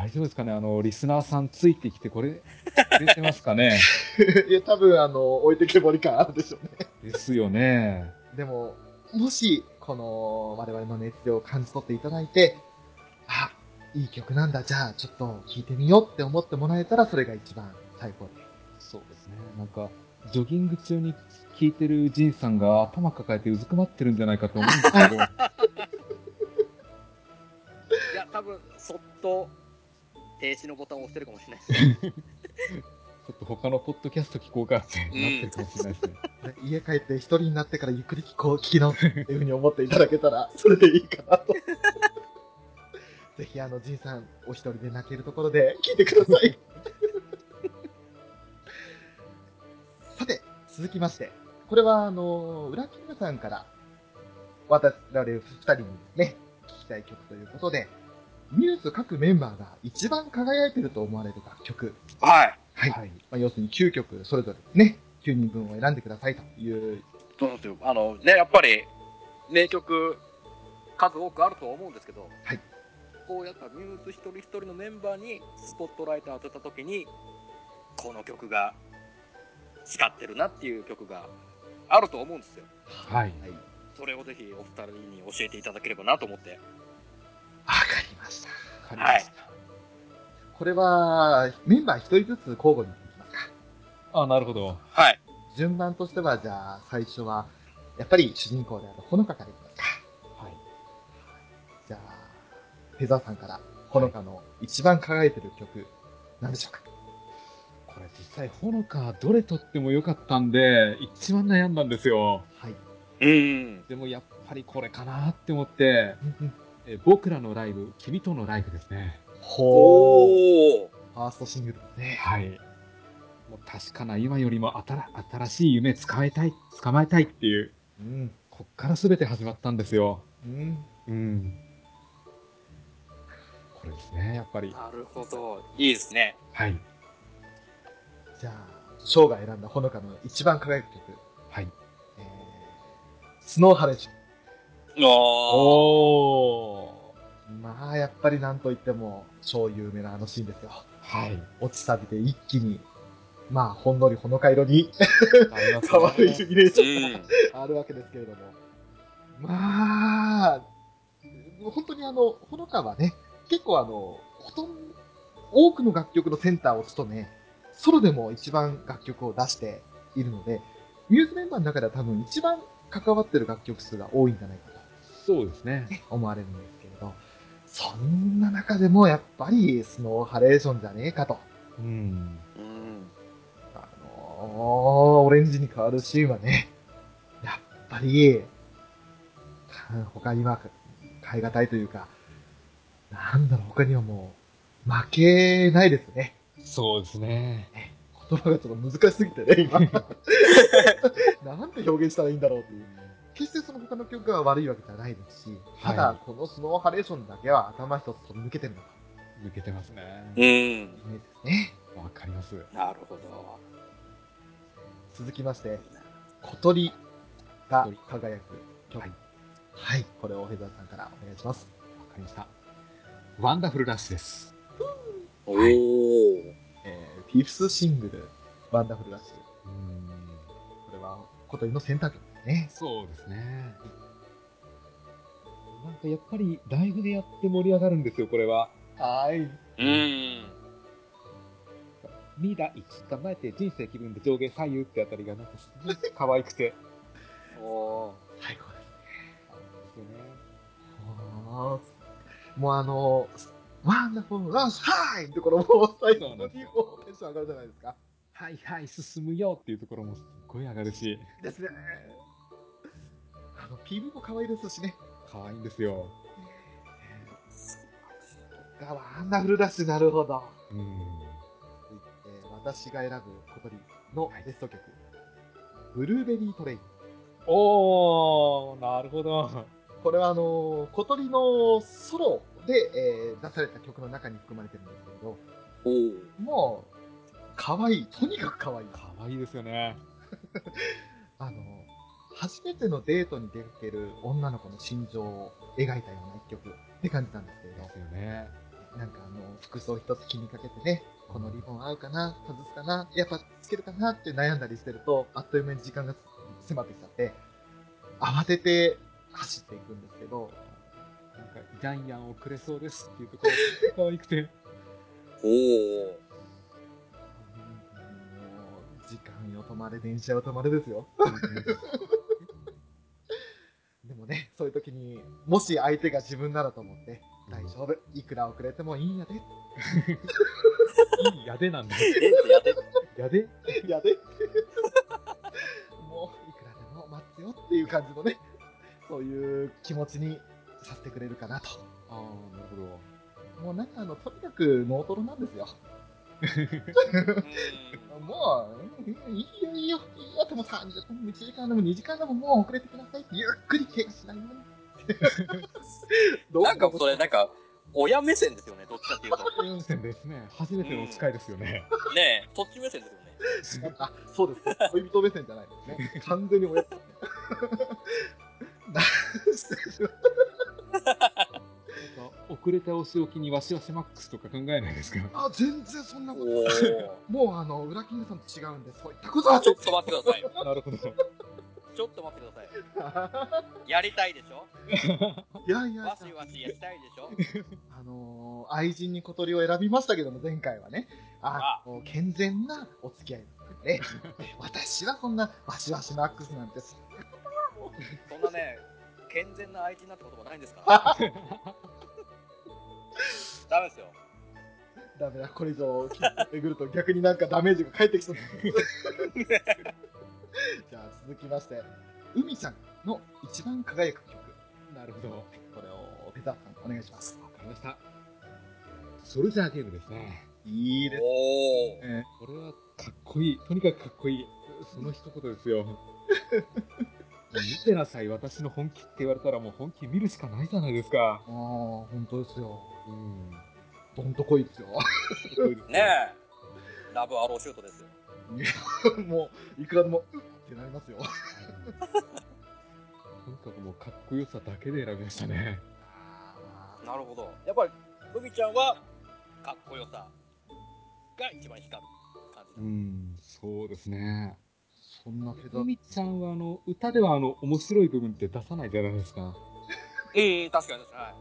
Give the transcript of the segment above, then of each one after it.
大丈夫ですかね？あの、リスナーさんついてきて、これ、出てますかね？いや、多分、あの、置いてけぼり感あるでしょうね。ですよね。でも、もし、この、我々の熱量を感じ取っていただいて、あ、いい曲なんだ、じゃあ、ちょっと聴いてみようって思ってもらえたら、それが一番最高で。そうですね。なんか、ジョギング中に聞いてるジンさんが頭抱えてうずくまってるんじゃないかと思うんですけど、いや、多分、そっと、停止のボタンを押してるかもしれないです。ちょっと他のポッドキャスト聞こうかってなってるかもしれないですね。ね家帰って一人になってからゆっくり聞こう、聞き直すっていうふうに思っていただけたら、それでいいかなと。ぜひ、あの、じいさん、お一人で泣けるところで聞いてください。さて、続きまして、これは、あの、裏木村さんから、私ら二人にね、聞きたい曲ということで、ミューズ各メンバーが一番輝いてると思われる楽曲。はい。はい。はい。まあ、要するに9曲それぞれね、9人分を選んでくださいというそうなんですよ。あの、ね、やっぱり、名曲、数多くあるとは思うんですけど、はい。こうやっぱミューズ一人一人のメンバーにスポットライト当てたときに、この曲が光ってるなっていう曲があると思うんですよ。はい。はい。それをぜひお二人に教えていただければなと思って。わかりました。わかりました。これは、メンバー一人ずつ交互にいきますか。あ、なるほど。はい。順番としては、じゃあ、最初は、やっぱり主人公であるほのかからいきますか。はい。じゃあ、フェザーさんから、ほのかの一番輝いてる曲、何でしょうか。これ実際、ほのかどれとってもよかったんで、一番悩んだんですよ。はい。うん。でもやっぱりこれかなって思って、え僕らのライブ、君とのライブですね。ほー。おー。ファーストシングルですね。はい。もう確かな今よりも新新しい夢捕まえたい、捕まえたいっていう、うん。こっから全て始まったんですよ。うん。うん。これですね、やっぱり。なるほど。いいですね。はい。じゃあ、ショーが選んだほのかの一番輝く曲、はい。えー、スノーハレーション。お。まあ、やっぱりなんといっても、超有名なあのシーンですよ。はい。落ち錆びて一気に、まあ、ほんのりほのか色にね変わるイルミネーションうん。があるわけですけれども。まあ、本当にあの、ほのかはね、結構あの、ほとんど、多くの楽曲のセンターを務め、ソロでも一番楽曲を出しているので、ミューズメンバーの中では多分一番関わってる楽曲数が多いんじゃないかとそうですね。思われるんですけれど、そんな中でもやっぱりスノーハレーションじゃねえかと。うん。うん。あのー、オレンジに変わるシーンはね、やっぱり、か他には変え難いというか、なんだろう、他にはもう、負けないですね。そうですね。言葉がちょっと難しすぎてね、今。なんて表現したらいいんだろうっていう。決してその他の曲が悪いわけじゃないですし、ただ、はいこのスノーハレーションだけは頭一つ抜けてるのと抜けてますね。うん。ですね。わかります。なるほど。続きまして、ことりが輝く曲。はいはい。これをフェザーさんからお願いします。わかりました。 Wonderful Rush です。おー。えー、 fifth シングル、 Wonderful Rush。うん。これはことりの選択曲ですね。そうですね。なんかやっぱりライブでやって盛り上がるんですよ、これは。はい。うん。ミラクル捕まえて人生気分で上下左右ってあたりがなんかすごい可愛くて。おー。最高です。ですよね。もうあの、 Wonderful Rush ハイってころもう最後にテンション上がるじゃないですか。はいはい、進むよっていうところもすっごい上がるし、ですね。あの、PV も可愛いですしね。可愛いんですよ。が Wonderful Rush なるほど。うん。続いて、私が選ぶことりのベスト曲。ブルーベリートレイン。おー、なるほど。これはあのことりのソロで、えー出された曲の中に含まれてるんですけれど、おー。もう、可愛い。とにかく可愛い。可愛いですよね。あの、初めてのデートに出かける女の子の心情を描いたような一曲って感じなんですけれどで、すよね。なんかあの、服装一つ気にかけてね、このリボン合うかな外すかなやっぱつけるかなって悩んだりしてると、あっという間に時間が迫ってきちゃって、慌てて走っていくんですけど、なんか、ジャイアンをくれそうですっていうところが可愛くて。おお。時間よ止まれ、電車よ止まれですよ。ね、そういう時に、もし相手が自分ならと思って、大丈夫、いくら遅れてもいいんやで、いいやでなんだ。えってやって。やで？やで、もういくらでも待つよっていう感じのね、そういう気持ちにさせてくれるかなと。ああ、なるほど。もうなんかあの、とにかくノートロなんですよ。うん。もう、うんいいよいいよ、いいよ、でも30分、1時間でも2時間でももう遅れてください。ゆっくり怪我しないように。なんかそれ、なんか、親目線ですよね、どっちかっていうと。温泉ですね。初めてのお使いですよね。ねえ、そっち目線ですよね。あ、そうです。恋人目線じゃないですね。完全に親。な遅れたお仕置きにわしわしマックスとか考えないですか？たあ、全然そんなおこと。お。もうあの、裏キングさんと違うんで、そういったことはあ、ちょっと待ってください。なるほど。ちょっと待ってください。やりたいでしょ？いやいやわしわしやりたいでしょ？あのー愛人に小鳥を選びましたけども、前回はね、ああ健全なお付き合いだったんで、私はこんなわしわしマックスなんて、そんなことはもうそんなね、健全な愛人なんてこともないんですから。ダメですよ。ダメだ、これ以上めぐると逆になんかダメージが返ってきそう。じゃあ続きまして、海ちゃんの一番輝く曲。なるほど。わこれをペタさんお願いします。かりました。ソルジャーゲームですね。いいです。ね。これはかっこいい。とにかくかっこいい。その一言ですよ。もう見てなさい、私の本気って言われたらもう本気見るしかないじゃないですか。ああ、本当ですよ。うん。どんとこいですよ。ねえ。ラブアローシュートですよ。もう、いくらでも、うっってなりますよ。とにかくもうかっこよさだけで選びましたね。なるほど。やっぱり、海ちゃんは、かっこよさが一番光る感じだ。うん、そうですね。そんなペダふみちゃんはあの、歌ではあの、面白い部分って出さないじゃないですか。うん、確かに確か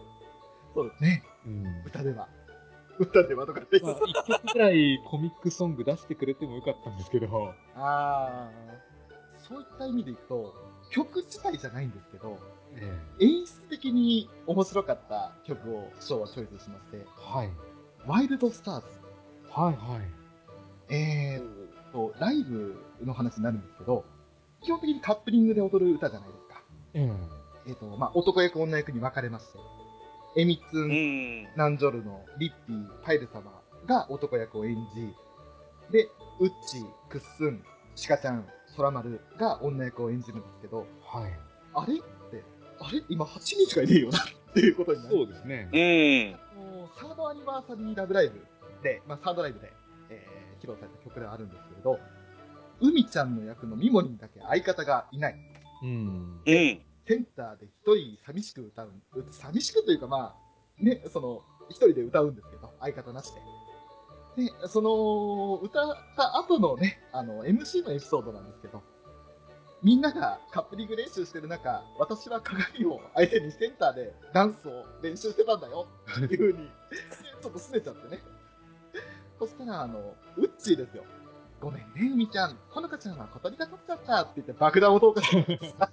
そうですね。うん。歌では。歌ではとかって。まあ、一曲くらいコミックソング出してくれてもよかったんですけど。ああ、そういった意味でいくと、曲自体じゃないんですけど、え演出的に面白かった曲をショーはチョイスしまして、はい。ワイルドスターズ。はいはい。えーっと、ライブの話になるんですけど、基本的にカップリングで踊る歌じゃないですか。えええーっと、まあ、男役、女役に分かれまして、エミツに。ン、うん。ナンジョルのリッピー、パイル様が男役を演じ、で、ウッチ、クッスン、シカちゃん、ソラマルが女役を演じるんですけど、はい。あれって、あれ？今8人しかいねえよなっていうことになる。そうですね。うん。あのサードアニバーサリーラブライブで、まあ、サードライブで、えー披露された曲ではあるんですけれど、海ちゃんの役のミモリンだけ相方がいない。うん。うん。センターで一人寂しく歌う。寂しくというかまあ、ね、その、一人で歌うんですけど、相方なしで。で、その、歌った後のね、あの、MC のエピソードなんですけど、みんながカップリング練習してる中、私は鏡を相手にセンターでダンスを練習してたんだよっていう風に、ちょっと拗ねちゃってね。そしたら、あの、ウッチーですよ。ごめんね、海ちゃん。ほのかちゃんは小鳥が取っちゃったって言って爆弾を投下してさ。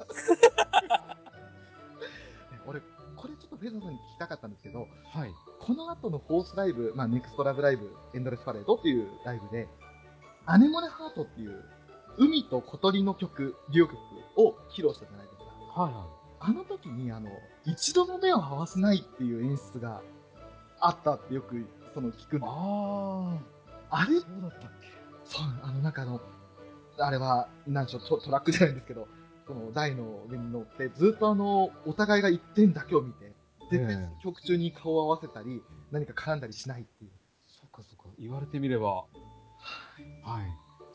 ね俺、これちょっとフェザーさんに聞きたかったんですけど、はい。この後のフォースライブ、まあ、ネクストラブライブ、エンドレスパレードっていうライブで、アネモネハートっていう、海と小鳥の曲、デュオ曲を披露したじゃないですか。はいはあの時に、あの、一度も目を合わせないっていう演出があったってよく、その聞くんです。ああれあ、そうだったっけそう、あの、なんかあの、あれは、なんでしょう、トトラックじゃないんですけど、その台の上に乗って、ずっとあの、お互いが一点だけを見て、絶対ええ曲中に顔を合わせたり、何か絡んだりしないっていう。そっかそっか。言われてみれば。はい。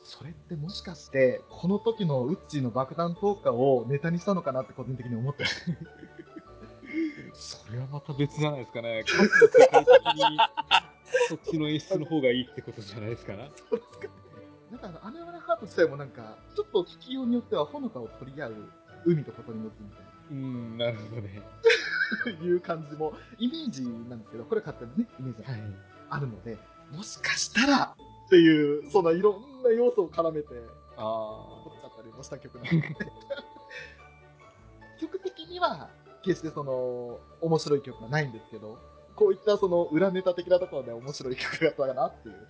それってもしかして、この時のウッチーの爆弾投下をネタにしたのかなって個人的に思って。それはまた別じゃないですかね。かつ世界的にそっちの演出の方がいいってことじゃないですかね。そうですか。かあの、アナワナハート自体もなんか、ちょっと聞きようによっては、ほのかを取り合う海とことに乗ってみたいな。うん、なるほどね。いう感じも、イメージなんですけど、これ勝手にね、イメージがはい。あるので、もしかしたらっていう、そんないろんな要素を絡めて、あ撮っちゃったりもした曲なんで。曲的には、決してその、面白い曲はないんですけど、こういったその裏ネタ的なところで面白い曲だったかなっていう。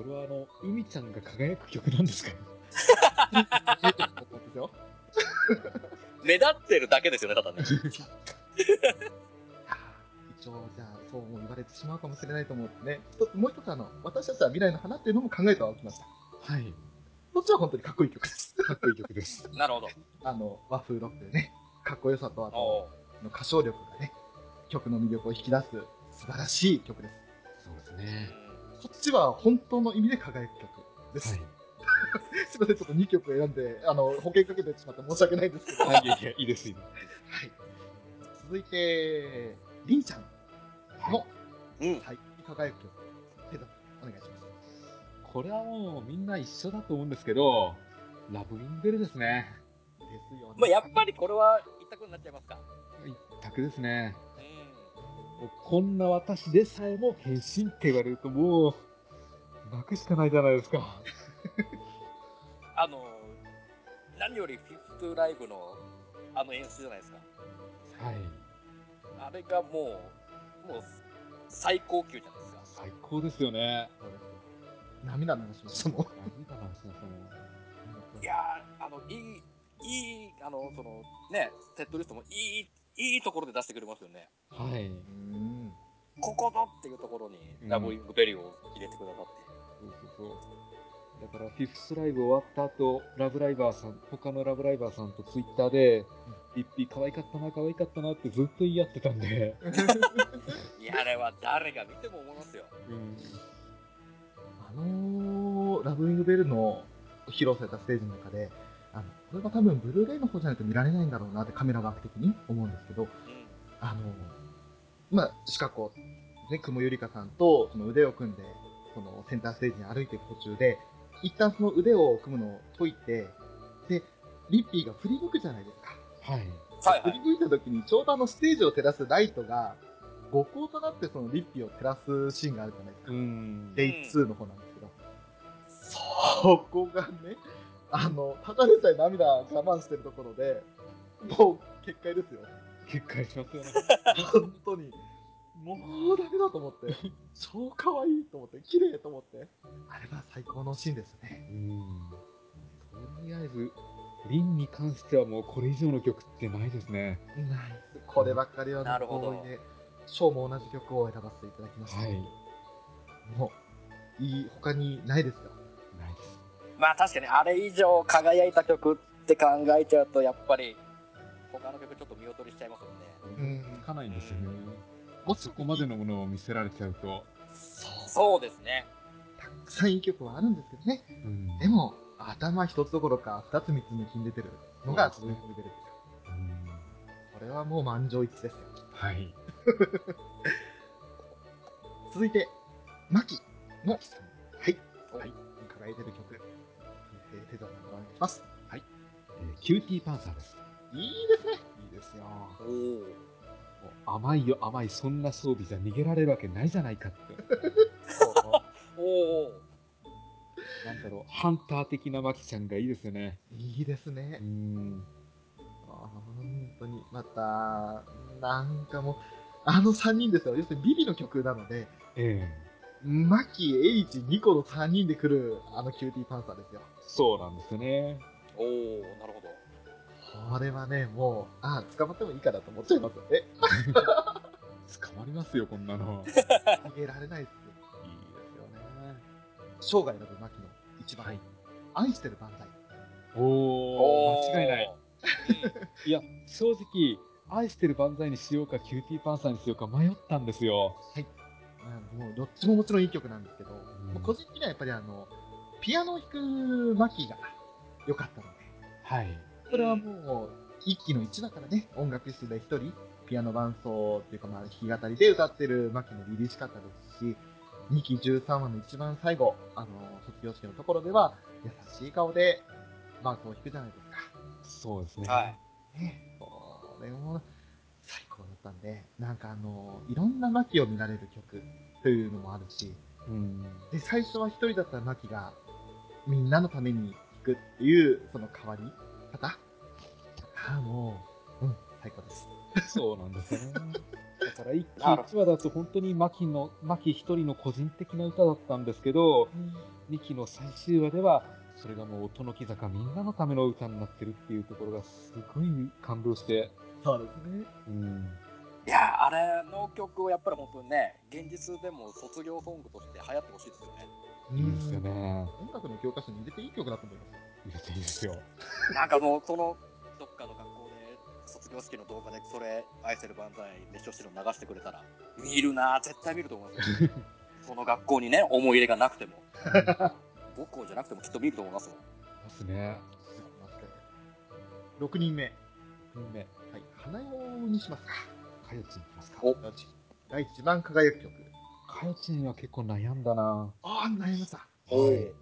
あ、それはあの、海ちゃんが輝く曲なんですか。目立ってるだけですよね、ただね。一応、じゃあ、そうも言われてしまうかもしれないと思ってね、一つ、もう一つあの、私たちは未来の花っていうのも考えてはおきました。はい。そっちは本当にかっこいい曲です。かっこいい曲です。なるほど。あの、和風ロックでね、かっこよさと、あと、の歌唱力がね、曲の魅力を引き出す素晴らしい曲です。そうですね。こっちは本当の意味で輝く曲です。はい。すいません、ちょっと2曲選んで、あの、保険かけてしまって申し訳ないんですけど。はい、いやいや、いいです、いいです。はい。続いて、りんちゃんのうん。最高に輝く曲、お願いします。これはもうみんな一緒だと思うんですけど、ラブインベルですね。ですよね。まあ、やっぱりこれは一択になっちゃいますか。一択ですね。こんな私でさえも変身って言われるともう、泣くしかないじゃないですか。ん。あの、何よりフィフスライブのあの演出じゃないですか。はい。あれがもう、もう最高級じゃないですか。最高ですよね。涙流しましたもん。涙なんですよ、その。いやー、あの、いい、いい、あの、その、ね、セットリストもいい、いいところで出してくれますよね。はい。うん。ここぞっていうところにうんラブイングベリーを入れてくださって。そうそうそう。だから、フィフスライブ終わった後、ラブライバーさん、他のラブライバーさんとツイッターで、ピッピ可愛かったな、可愛かったなってずっと言い合ってたんで、いや、あれは誰が見ても思いますよ。うん。あのー、ラブウィングベルの披露されたステージの中で、あの、これは多分ブルーレイの方じゃないと見られないんだろうなってカメラワーク的に思うんですけど、うん。あのー、まあ、シカゴ、ね、雲ゆりかさんとその腕を組んで、そのセンターステージに歩いていく途中で、一旦その腕を組むのを解いて、で、リッピーが振り向くじゃないですか。はい。はいはい。振り向いた時にちょうどあのステージを照らすライトが、五光となってそのリッピーを照らすシーンがあるじゃないですか。うん。デイ2の方なんですけど、そこがね、あの、ただでさえ涙我慢してるところで、もう結界ですよ。結界しますよね。本当に。もうダメだと思って、超可愛いと思って、綺麗と思って。あれは最高のシーンですね。うん。とりあえず、リンに関してはもうこれ以上の曲ってないですね。ナイス。こればっかりはなるほどショーも同じ曲を選ばせていただきました。はい。もう、いい、他にないですよ。まあ確かにあれ以上輝いた曲って考えちゃうと、やっぱり、他の曲ちょっと見劣りしちゃいますもんね。うんつかないんですよね。もしそこまでのものを見せられちゃうと。そう。そうですね。たくさんいい曲はあるんですけどね。うんで、も、頭一つどころか、二つ三つ抜きに出てるのが、そうですねレベルですよ。うんこれはもう満場一致ですよ。はい。続いて、マキの、はい、おはい、輝いてる曲。えー、テザーさんお願いします。えーキューティーパンサーです。いいですね。いいですよ。お甘いよ甘い、そんな装備じゃ逃げられるわけないじゃないかって。おお。なんだろう、ハンター的なマキちゃんがいいですよね。いいですうね。ん。あー本当に、また、なんかもう、あの三人ですよ。要するに BiBi の曲なので、ええマキ、エリチ、ニコの三人で来る、あの Cutie Panther ですよ。そうなんですよね。おお、なるほど。これはね、もう、ああ、捕まってもいいかなと思っちゃいますよね。捕まりますよ、こんなの。いい逃げられないですよ。ですよね。生涯のマキの一番、はい愛してる万歳。おー、間違いない。うん。いや、正直、愛してる万歳にしようか、 Cutie Panther にしようか迷ったんですよ。あもうどっちももちろんいい曲なんですけど、んもう個人的にはやっぱりあの、ピアノを弾くマキが良かったので、はい。これはもう、一期の一話からね、音楽室で一人、ピアノ伴奏っていうか、まあ、弾き語りで歌ってる牧野凛々しかったですし、2期13話の一番最後、あの、卒業式のところでは、優しい顔で伴奏を弾くじゃないですか。そうですね。はい。ね、これも最高だったんで、なんかあの、いろんな牧を見られる曲というのもあるし、うん。で、最初は一人だった牧が、みんなのために弾くっていう、その変わり方ああ、もう、うん、最高です。そうなんですよね。だから一期一話だと本当に牧の、牧一人の個人的な歌だったんですけど、二期の最終話では、それがもう音の木坂みんなのための歌になってるっていうところがすごい感動して、そうですね。うん。いや、あれの曲をやっぱり本当にね、現実でも卒業ソングとして流行ってほしいですよね。いいですよね。音楽の教科書に入れていい曲だと思いますよ。入れていいですよ。なんかもう、その、どっかの学校で、卒業式の動画で、それ、愛せる万歳、熱唱してるの流してくれたら、見るなぁ、絶対見ると思いますよ。その学校にね、思い入れがなくても。母校じゃなくてもきっと見ると思いますもん。ますね。6人目。6人目、はい。花代にしますか。かよちんいきますか。おが一番輝く曲。かよちんは結構悩んだなああ、悩みました。おーはい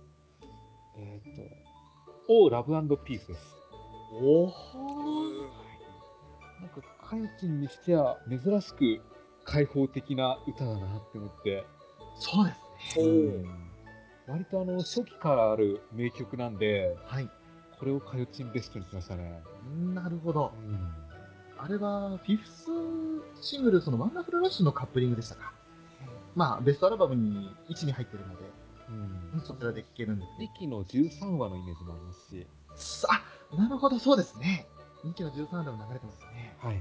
えっ、と、オーラブピースです。おお。なんか、かよちんにしては珍しく開放的な歌だなって思って、そうですおね。ー割とあの、初期からある名曲なんで、はい。これをかよちんベストにしましたね。なるほど。うん。あれは、フィフスシングル、そのワンダフルラッシュのカップリングでしたか？まあ、ベストアルバムに1に入ってるので、うん。そちらで聴けるんですリキの13話のイメージもありますし、ね。あ、なるほど、そうですね。人気の13でも流れてますね。はい。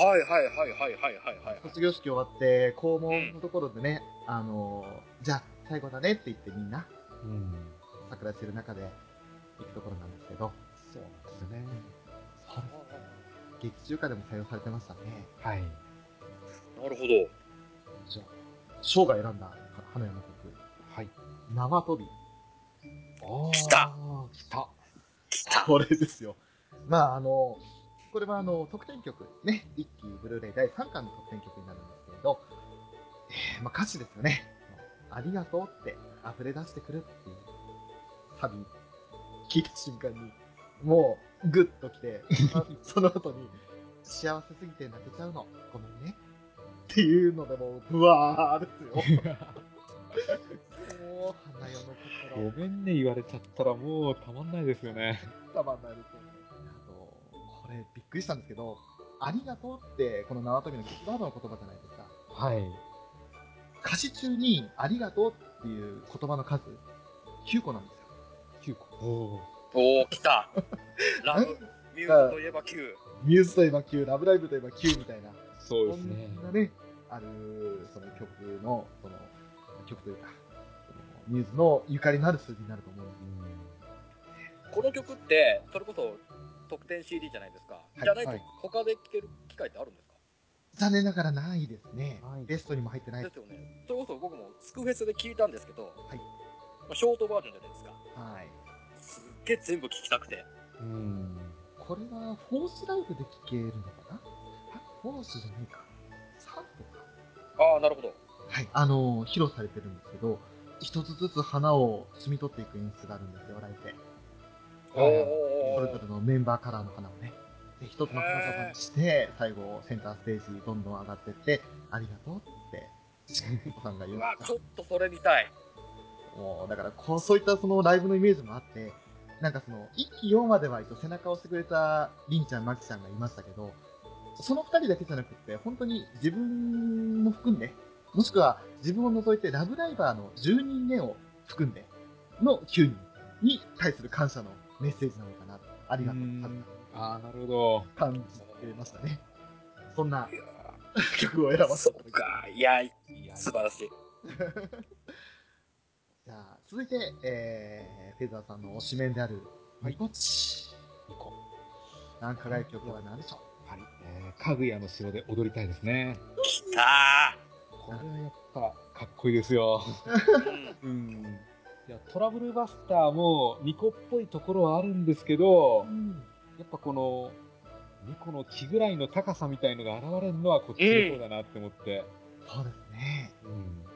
はいはいはいはいはいはいはい。卒業式終わって、校門のところでね、あのーじゃあ、最後だねって言ってみんな、うん。桜してる中で行くところなんですけど、そうなんですよね。劇中歌でも採用されてましたね。はい。なるほど。じゃあ、ショーが選んだ花屋の曲、はい。縄跳び。あ来た来た。来た。これですよ。まあ、あの、これはあの、特典曲、ね、一期ブルーレイ第3巻の特典曲になるんですけれど、えー、まあ歌詞ですよね。ありがとうって溢れ出してくるっていうサビ、聞いた瞬間に、もう、グッときて、あ その後に、幸せすぎて泣けちゃうの、ごめんね。っていうのでもう、ブワーですよ。もう、花代の心。ごめんね言われちゃったらもうたまんないですよね。たまんないですよね。あと、これびっくりしたんですけど、ありがとうって、この縄跳びのキーワードの言葉じゃないですか。はい。歌詞中に、ありがとうっていう言葉の数、9個なんですよ。9個。おおー、来た。ラブ、ミューズといえば Q。ミューズといえば9、ラブライブといえば9みたいな。そうですねそんなね、ある、その曲の、その、曲というか、そのミューズのゆかりのある数字になると思うんです。この曲って、それこそ特典 CD じゃないですか。いじゃないとはい他で聴ける機会ってあるんですか？残念ながらないですね。ベストにも入ってないですよね。それこそ僕もスクフェスで聞いたんですけど、はいまあ、ショートバージョンじゃないですか。はい。げえ全部聞きたくて。うん。これはフォースライブで聴けるのかな？あ、フォースじゃないか。サードか。ああ、なるほど。はい。あの、披露されてるんですけど、一つずつ花を摘み取っていく演出があるんですよ、ライブで。おそれぞれのメンバーカラーの花をね。で、一つの花束にして、最後、センターステージどんどん上がってって、ありがとうって、おさんが言うんうわ、ちょっとそれ見たい。もう、だからこう、そういったそのライブのイメージもあって、なんかその、1期4話では背中を押してくれたりんちゃん、まきちゃんがいましたけど、その2人だけじゃなくって、本当に自分も含んで、もしくは自分を除いてラブライバーの10人目を含んでの9人に対する感謝のメッセージなのかな。ありがとう。うんああ、なるほど。感じてましたね。そんな曲を選ばせてっか。いや、いや素晴らしい。じゃあ、続いて、えー、フェザーさんの推しメンである、はいニコチ。行こ何輝く曲は何でしょう？はい。えー、かぐやの城で踊りたいですね。来たこれはやっぱかっこいいですよ。ー。うんうん。いや、トラブルバスターもニコっぽいところはあるんですけど、うん。やっぱこの、ニコの木ぐらいの高さみたいのが現れるのはこっちの方だなって思って。そうですね。うん。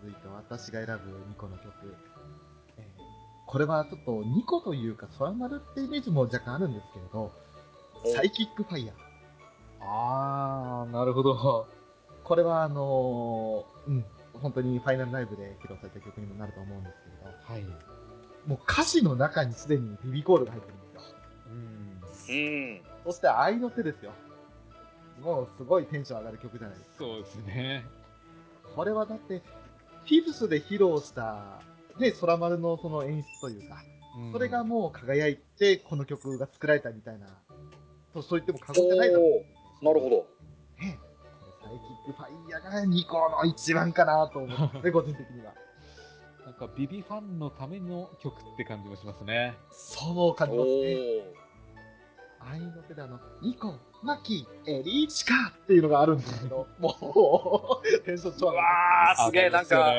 続いて私が選ぶ2個の曲。えーこれはちょっと2個というか、空丸ってイメージも若干あるんですけれど、サイキックファイヤー。あー、なるほど。これはあのーうん、本当にファイナルライブで披露された曲にもなると思うんですけれど、はい。もう歌詞の中にすでにビビコールが入ってるんですよ。うん。うん。そして愛の手ですよ。もうすごいテンション上がる曲じゃないですか。そうですね。これはだって、フィフスで披露した、ね、空丸のその演出というか、うんそれがもう輝いて、この曲が作られたみたいな、とそう言っても過言じゃないだろうなるほど。ね、サイキックファイヤーがニコの一番かなと思ってね、個人的には。なんかビビファンのための曲って感じもしますね。そう感じますね。お愛の手であの、ニコ、マキ、エリーチカっていうのがあるんですけど、もう、テンション超上がうわーすげえなんか。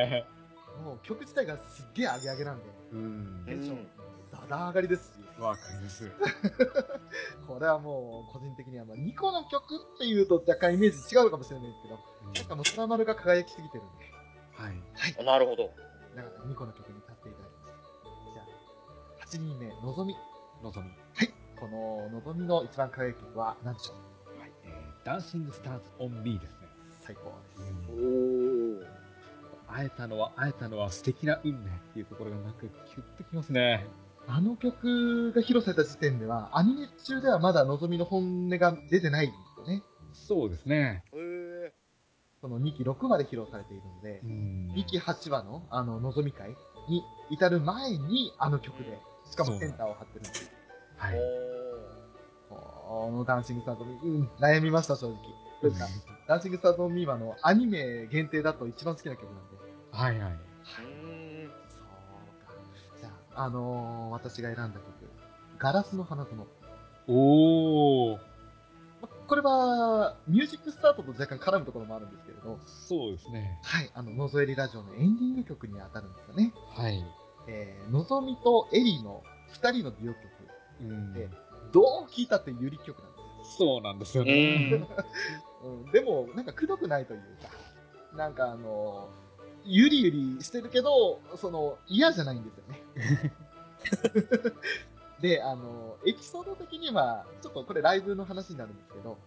もう曲自体がすっげえ上げ上げなんで、うんテ。ンションうん、だだ上がりですし、わかります。これはもう、個人的には、まあ、ニコの曲っていうと若干イメージ違うのかもしれないですけど、なんかもう、空丸が輝きすぎてるんで、はい。なるほど。だからニコの曲に立っていただきました。じゃあ、8人目、のぞみ。のぞみ。はい。この、のぞみの一番輝く曲は何でしょう？はい。えーダンシングスターズオンミーですね。最高です。おうんー会えたのは、会えたのは素敵な運命っていうところがなんかキュッときますね。あの曲が披露された時点では、アニメ中ではまだのぞみの本音が出てないんですよね。そうですね。へーその2期6話で披露されているのでう、ん2期8話のあの、のぞみ会に至る前にあの曲で、しかもセンターを張ってるんです。はい。このダンシングスタートミー、うん、悩みました、正直。というか、ダンシングスタートミーはあの、アニメ限定だと一番好きな曲なんで。はいはい。うーんそうか。じゃあ、あのー私が選んだ曲、ガラスの花園。おー。まこれは、ミュージックスタートと若干絡むところもあるんですけれど、そうですね。はい、あの、のぞえりラジオのエンディング曲に当たるんですよね。はい。えー、のぞみとエリの二人のデュオ曲。うんでどう聴いたってユリ曲なんですそうなんですようね。うん、でも、なんかくどくないというか、なんかあのーゆりゆりしてるけど、その、嫌じゃないんですよね。で、あのーエピソード的には、ちょっとこれライブの話になるんですけど、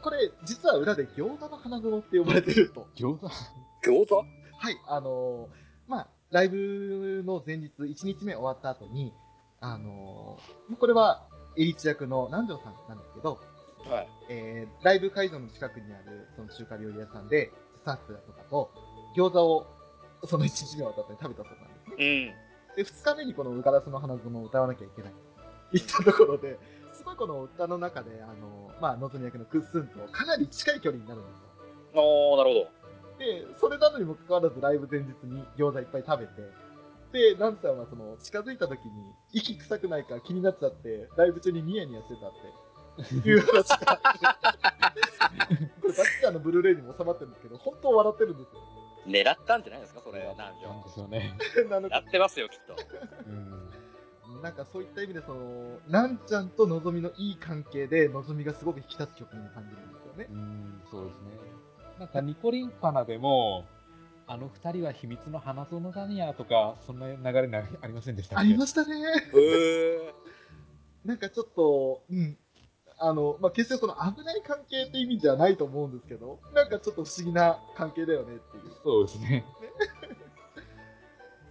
これ、実は裏で餃子の花園って呼ばれてると。餃子？餃子？はい、あのーまあ、ライブの前日、1日目終わった後に、あのーこれは、エリチ役の南條さんなんですけど、はい。えー、ライブ会場の近くにある、その中華料理屋さんで、スタッフだとかと、餃子を、その1日目終わった後に食べたそうなんですね。うん。で、2日目にこのガラスの花園を歌わなきゃいけない。といったところで、すごいこの歌の中で、あのーまあ、のぞみ役のクッスンとかなり近い距離になるんですよ。おー、なるほど。で、それなのにもかかわらずライブ前日に餃子いっぱい食べて、で、ナンさんはその、近づいた時に、息臭くないか気になっちゃって、ライブ中にニヤニヤしてたって、いう話がこれさっきあのブルーレイにも収まってるんですけど、本当笑ってるんですよ。狙ったんじゃないですか、それ、南なん條。ですよね。やってますよ、きっと。うん。なんかそういった意味で、その、なんちゃんとのぞみのいい関係で、のぞみがすごく引き立つ曲に感じるんですよねう。ん、そうですね。なんかニコリンパナでも、あの二人は秘密の花園だにやとか、そんな流れなありませんでしたっけ？ありましたね。へなんかちょっと、うん。あの、まあ、決してその危ない関係って意味じゃないと思うんですけど、なんかちょっと不思議な関係だよねっていう。そうですね。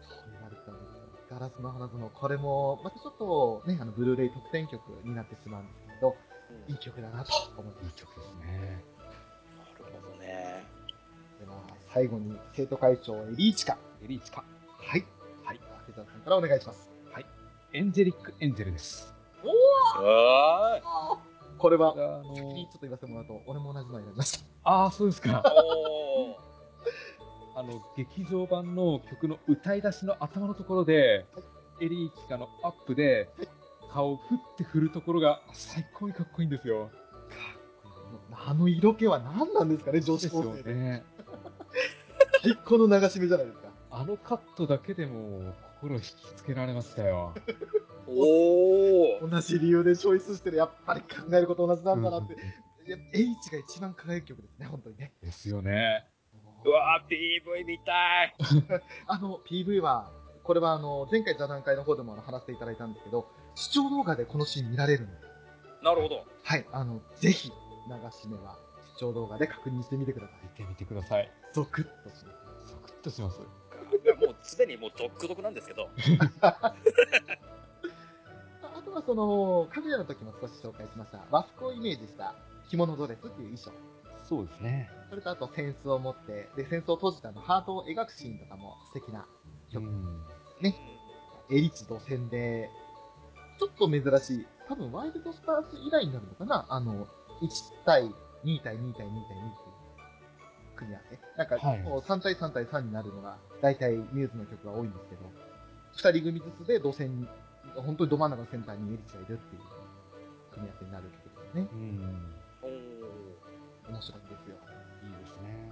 そう言われたんですよ。ガラスの花園、これも、またちょっとね、あの、ブルーレイ特典曲になってしまうんですけど、ーいい曲だなと思います。いい曲ですね。最後に生徒会長エリーチカ。エリーチカ。はい。はい。フェザーさんからお願いします。エンジェリック・エンジェルです。はこれはあ、の先にちょっと言わせてもらうと、俺も同じのを選びました。ああ、そうですか。ー。おー。あの、劇場版の曲の歌い出しの頭のところで、エリーチカのアップで、顔を振って振るところが最高にかっこいいんですよ。あの色気は何なんですかね、女子ですよ高生で。ね。最高の流し目じゃないですか。あのカットだけでも心引きつけられましたよ。おお同じ理由でチョイスしてる、やっぱり考えること同じなんだなって。いや H が一番輝く曲ですね、本当にね。ですよね。うわー PV 見たい あの、PV は、これはあの、前回座談会の方でもあの話していただいたんですけど、視聴動画でこのシーン見られるので、なるほどはい、あの、ぜひ、流し目は視聴動画で確認してみてください。見てみてください。ゾクッとします。ゾクッとします？もうすでにもうゾクゾクなんですけど ああとはその、かぐやの時も少し紹介しました、和服をイメージした着物ドレスっていう衣装。そうですね。それとあと、センスを持って、で、センスを閉じたあのハートを描くシーンとかも素敵なう曲。ん。エリチ土線で、ちょっと珍しい、多分ワイルドスターズ以来になるのかな？あの、1対2対2対2対2っていう組み合わせ。なんか、はいもう3対3対3になるのが、大体ミューズの曲は多いんですけど、2人組ずつで土線に、本当にど真ん中のセンターにエリチがいるっていう組み合わせになる曲ですね。うん。おお面白いんですよ。いいですね。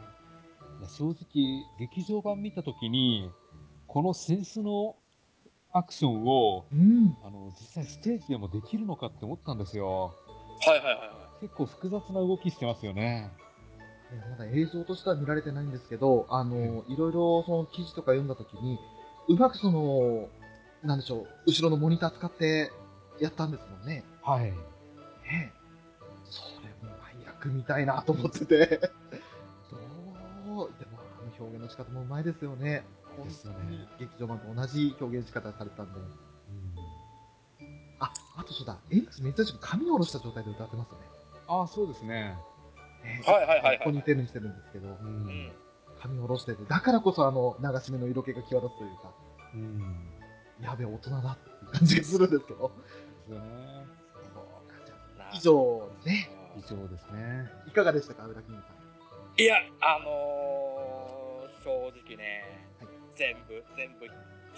いや正直、劇場版見たときに、このセンスのアクションを、うん。あの、実際ステージでもできるのかって思ったんですよ。はいはいはいは結構複雑な動きしてますよね。ねまだ映像としては見られてないんですけど、あの、いろいろその記事とか読んだときに、うまくその、なんでしょう、後ろのモニター使ってやったんですもんね。はい。ねえそれも配役みたいなと思ってて。どう、でもあの表現の仕方もうまいですよね。本ですよね劇場版と同じ表現仕方されたんで。うんあ、あとそうだ、X めっちゃ髪を下ろした状態で歌ってますよね。ああ、そうですね。ねはいはいはいはいポニーテールにしてるんですけど髪を下ろしてて、だからこそあの、流し目の色気が際立つというか、うん。やべえ、大人だっていう感じがするんですけど。ですよね。な以上ですね。以上ですね。いかがでしたか、浦木さん。いやあのー、正直ね、はい全部全部聞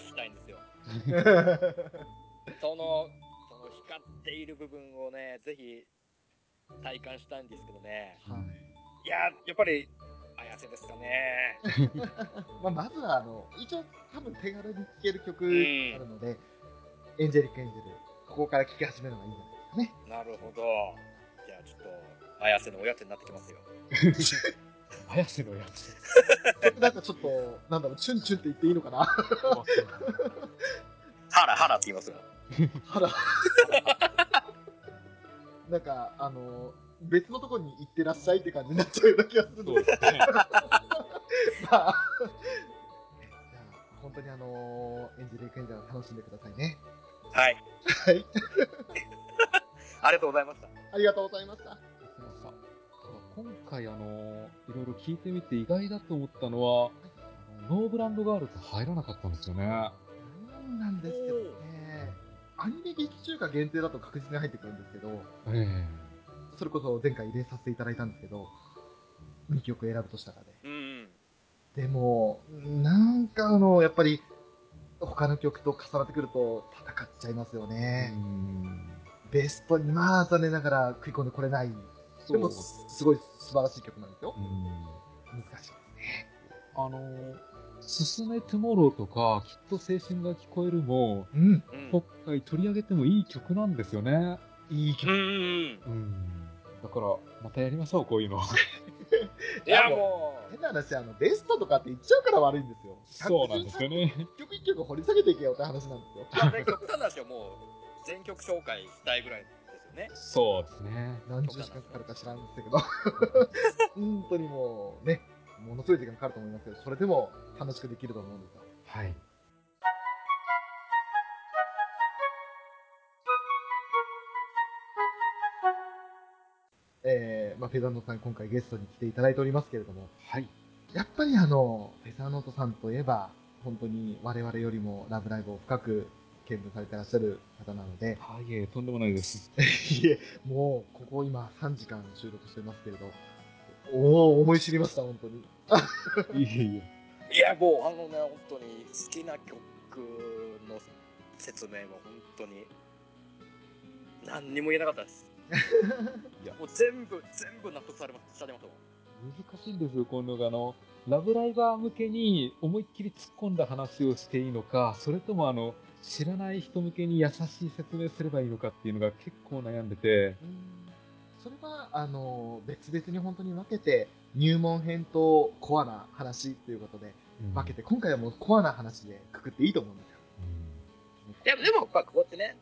きたいんですよ そのその光っている部分をねぜひ体感したいんですけどね。はい。いややっぱり綾瀬ですかね。まあ、まずはあの一応多分手軽に聴ける曲あるので、エンジェリック・エンジェルここから聴き始めるのがいいんじゃないですかね。なるほど。じゃあちょっと綾瀬のおやつになってきますよ。綾瀬のやつ。なんかちょっとなんだろうチュンチュンって言っていいのかな。ハラハラって言いますよ。あらなんかあの別のところに行ってらっしゃいって感じになっちゃうような気がするんでですね。まあじゃあ本当にあのエンジェリック・エンジェル楽しんでくださいね。はい。はい。ありがとうございました。ありがとうございました。今回、あの、いろいろ聞いてみて意外だと思ったのは、ノーブランドガールって入らなかったんですよね。なんなんですけどね、アニメ劇中歌限定だと確実に入ってくるんですけど、えそれこそ前回入れさせていただいたんですけど、2曲選ぶとしたらね。うんでも、なんかあの、やっぱり、他の曲と重なってくると戦っちゃいますよえね。うん。ベストにまあ残念ながら食い込んでこれない。でも、すすごい素晴らしい曲なんですよう。ん。難しいですね。あの、すすめトゥモローとか、きっと青春が聞こえるも、うん。うん今回取り上げてもいい曲なんですよね。ういい曲。んうん。だから、またやりましょう、こういうの。いやもう変な話、あの、ベストとかって言っちゃうから悪いんですよ。そうなんですよね。一曲一曲掘り下げていけよって話なんですよ。まあね、極端な話はもう全曲紹介したいぐらいですよね。そうですね。何十時間かかるか知らんですけど、本当にもうね、ものすごい時間かかると思いますけど、それでも楽しくできると思うんですよ。はい。えー、まあ、フェザーノートさん今回ゲストに来ていただいておりますけれども、はい。やっぱりあの、フェザーノートさんといえば、本当に我々よりもラブライブを深く見聞されてらっしゃる方なので、はい、えとんでもないです。いえ、もう、ここ今3時間収録してますけれど、おお思い知りました、本当に。いえいえ。いやもうあのね本当に好きな曲の説明は本当に何にも言えなかったです。いやもう全部全部納得されました。難しいんですよ、こういうのが。あの、ラブライバー向けに思いっきり突っ込んだ話をしていいのか、それともあの、知らない人向けに優しい説明すればいいのかっていうのが結構悩んでて、それは、あの、別々に本当に分けて、入門編とコアな話ということでうん分けて、今回はもうコアな話でくくっていいと思うんですよ。いや、でも、やっぱこうやってね、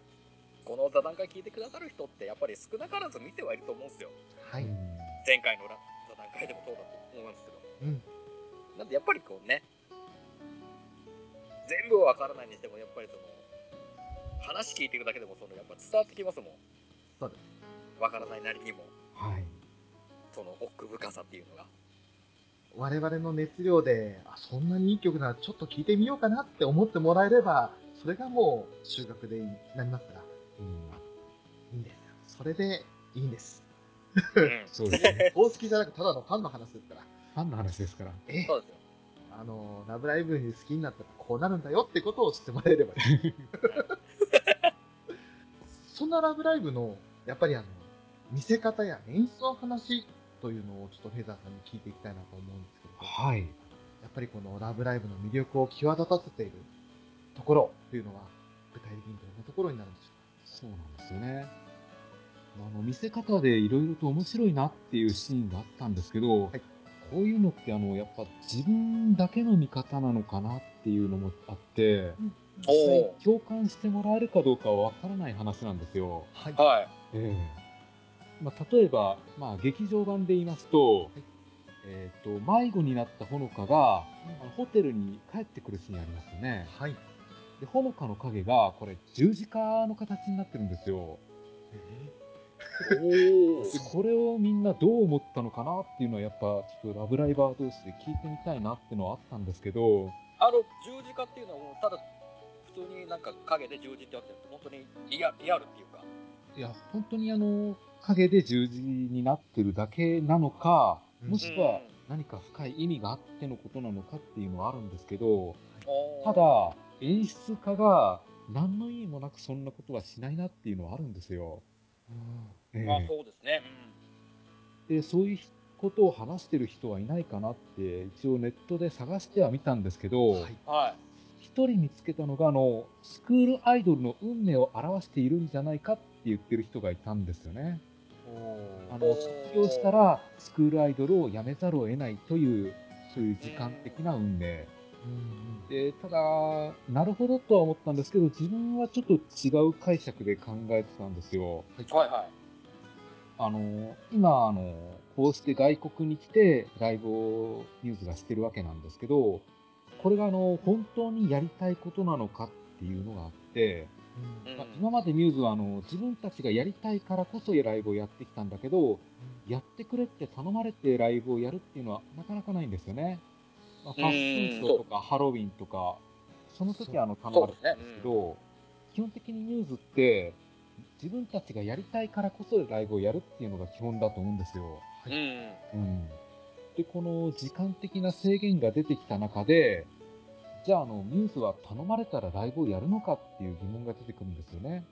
この座談会聞いてくださる人って、やっぱり少なからず見てはいると思うんですよ。はい。うん前回の座談会でもそうだと思うんですけど。うん。なんでやっぱりこうね、全部はわからないにしても、やっぱりその、話聞いてるだけでも、その、やっぱ伝わってきますもん。そうです。わからないなりにも、はい。その奥深さっていうのが。我々の熱量で、あ、そんなにいい曲ならちょっと聴いてみようかなって思ってもらえれば、それがもう収穫でなりますから、うんいいんですよ。それでいいんです。うん。そうですね。公式じゃなくただのファンの話ですから。ファンの話ですから。ええそうですよ。あの、ラブライブに好きになったらこうなるんだよってことを知ってもらえればいい。そんなラブライブの、やっぱりあの、見せ方や演出の話というのをちょっとフェザーさんに聞いていきたいなと思うんですけれど、はい。やっぱりこのラブライブの魅力を際立たせているところというのは、具体的にどんなところになるんでしょそうなんですよね。あの、見せ方でいろいろと面白いなっていうシーンがあったんですけど、はいこういうのってあの、やっぱ自分だけの見方なのかなっていうのもあって、お実際ー共感してもらえるかどうかはわからない話なんですよ。うはい。はい。ええまあ、例えば、まあ、劇場版で言いますと、えっ、と、迷子になったほのかが、あのホテルに帰ってくるシーンありますよね。はい。で、ほのかの影が、これ、十字架の形になってるんですよ。おでこれをみんなどう思ったのかなっていうのはやっぱちょっとラブライバー同士で聞いてみたいなっていうのはあったんですけど、あの十字架っていうのはもうただ普通になんか影で十字ってあって本当にリアリアルっていうかいや、本当にあの、影で十字になってるだけなのか、うん。もしくは何か深い意味があってのことなのかっていうのはあるんですけど、ただ、演出家が何の意味もなくそんなことはしないなっていうのはあるんですよ。ええ。まあそうですね。で、そういうことを話してる人はいないかなって、一応ネットで探してはみたんですけど、ははい。一人見つけたのが、あの、スクールアイドルの運命を表しているんじゃないかって言ってる人がいたんですよね。あの、卒業したらスクールアイドルを辞めざるを得ないという、そういう時間的な運命。うんで、ただ、なるほどとは思ったんですけど、自分はちょっと違う解釈で考えてたんですよ。はいはいあの、今、あの、こうして外国に来てライブをニュースがしてるわけなんですけど、これがあの、本当にやりたいことなのかっていうのがあって、うんうんまあ今までミューズはあの、自分たちがやりたいからこそライブをやってきたんだけど、やってくれって頼まれてライブをやるっていうのはなかなかないんですよね。まあ、ファッションショーとかハロウィンとか、その時はあの頼まれてたんですけど、基本的にミューズって、自分たちがやりたいからこそライブをやるっていうのが基本だと思うんですよ。うんうん。で、この時間的な制限が出てきた中で、じゃあ、あの、ミューズは頼まれたらライブをやるのかっていう疑問が出てくるんですよね。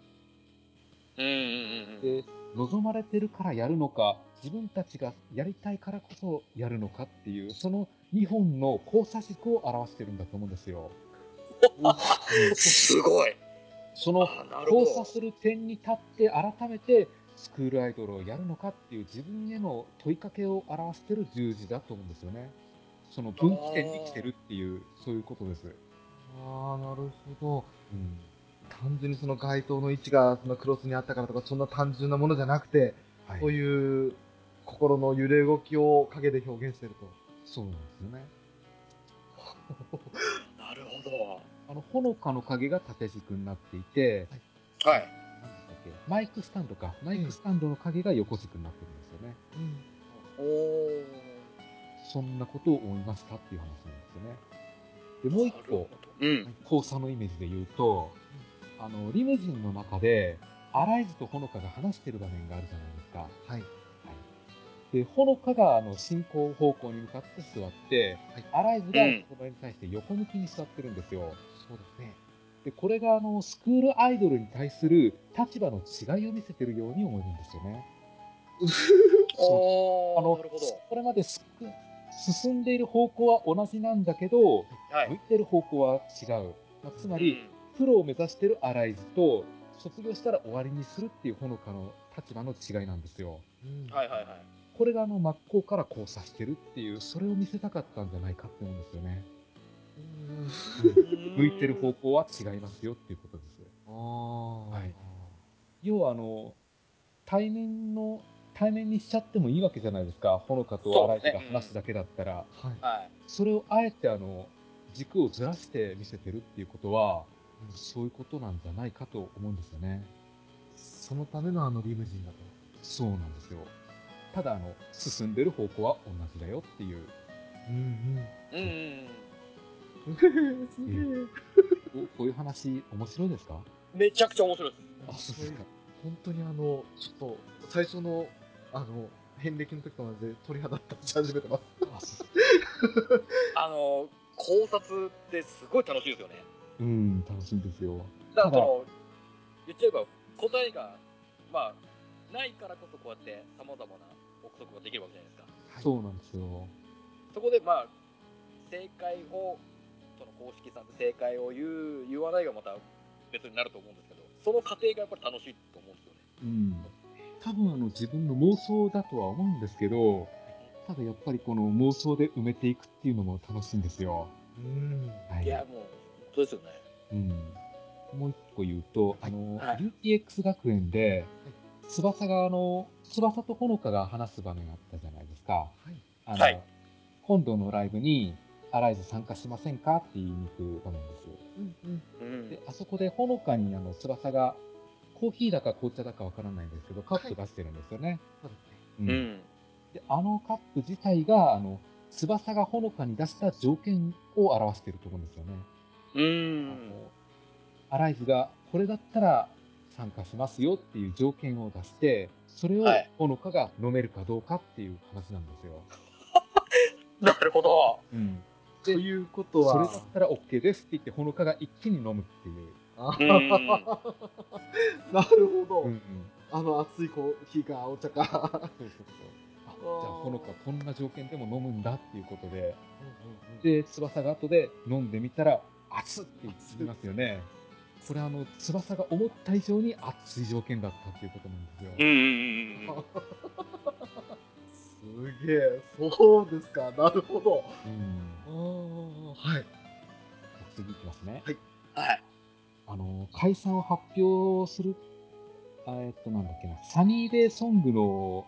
うんうんうんで、望まれてるからやるのか、自分たちがやりたいからこそやるのかっていう、その2本の交差軸を表してるんだと思うんですよ。すごいその交差する点に立って改めてスクールアイドルをやるのかっていう自分への問いかけを表してる十字だと思うんですよね。その分岐点に来てるっていう、そういうことです。ああ、なるほど。うん。単純にその街灯の位置がそのクロスにあったからとか、そんな単純なものじゃなくて、はいそういう心の揺れ動きを影で表現してると。そうなんですよね。なるほどあの、ほのかの影が縦軸になっていて、はい何でしたっけマイクスタンドか。マイクスタンドの影が横軸になってるんですよね。おおそんなことを思いましたっていう話なんですよね。で、もう一個、うん交差のイメージで言うと、あの、リムジンの中で、アライズとほのかが話してる場面があるじゃないですか。はい。で、ほのかが、あの、進行方向に向かって座って、アライズがうんそれに対して横向きに座ってるんですよ。そうですね。で、これが、あの、スクールアイドルに対する立場の違いを見せてるように思えるんですよね。おあの、なるほどこれまで進んでいる方向は同じなんだけど、はい向いてる方向は違う。まあつまり、プロを目指してるアライズと、卒業したら終わりにするっていうほのかの立場の違いなんですよ。うんはいはいはい。これがあの真っ向から交差してるっていう、それを見せたかったんじゃないかって思うんですよね。うん向いてる方向は違いますよっていうことです。あーはい要はあの、対面の、対面にしちゃってもいいわけじゃないですか。ほのかとアライズが話すだけだったら。はい。はい。それをあえてあの、軸をずらして見せてるっていうことは、そういうことなんじゃないかと思うんですよね。そのためのあのリムジンだと。そうなんですよ。ただあの、進んでる方向は同じだよっていう。うんうんうんうん。うん。すげえ。おこういう話面白いですか？めちゃくちゃ面白いです。あ、そうですか。本当にあの、ちょっと、最初の、あの、遍歴の時と同じで鳥肌立ち始めてます。あの、考察ってすごい楽しいですよね。うん、楽しいんですよ。だからその、言っちゃえば答えが、まあ、ないからこそこうやって様々な憶測ができるわけじゃないですか。そうなんですよ。そこでまあ、正解を、その公式さんで正解を言う、言わないがまた別になると思うんですけど、その過程がやっぱり楽しいと思うんですよね。うん。多分あの自分の妄想だとは思うんですけど、ただやっぱりこの妄想で埋めていくっていうのも楽しいんですよ。うん。はいいや、もう、本当ですよね。うん。もう一個言うと、あの、はい UTX 学園で、翼があの、翼とほのかが話す場面があったじゃないですか。はい。あの、はい今度のライブに、アライズ参加しませんかって言いに行く場面です。うんうん。うんで、あそこでほのかにあの、翼が、コーヒーだか紅茶だかわからないんですけど、カップ出してるんですよね。そうですね。ううんん。で、あのカップ自体が、あの、翼がほのかに出した条件を表していると思うんですよね。うあん。の、アライズが、これだったら参加しますよっていう条件を出して、それをはいほのかが飲めるかどうかっていう話なんですよ。なるほど。うん。ということは、それだったら OK ですって言って、ほのかが一気に飲むっていう。あうん なるほど。うんうん。あの熱いコーヒーかお茶か。そうそうそう。あ、じゃあほのかこんな条件でも飲むんだっていうことで、で、翼が後で飲んでみたら、熱っって言いますよね。これあの、翼が思った以上に熱い条件だったっていうことなんですよ。うんうんうんうん。すげえ、そうですか、なるほど。うん。ああ、はい。次いきますね。はい。あの、解散を発表する、あえっと、なんだっけな、サニーデーソングの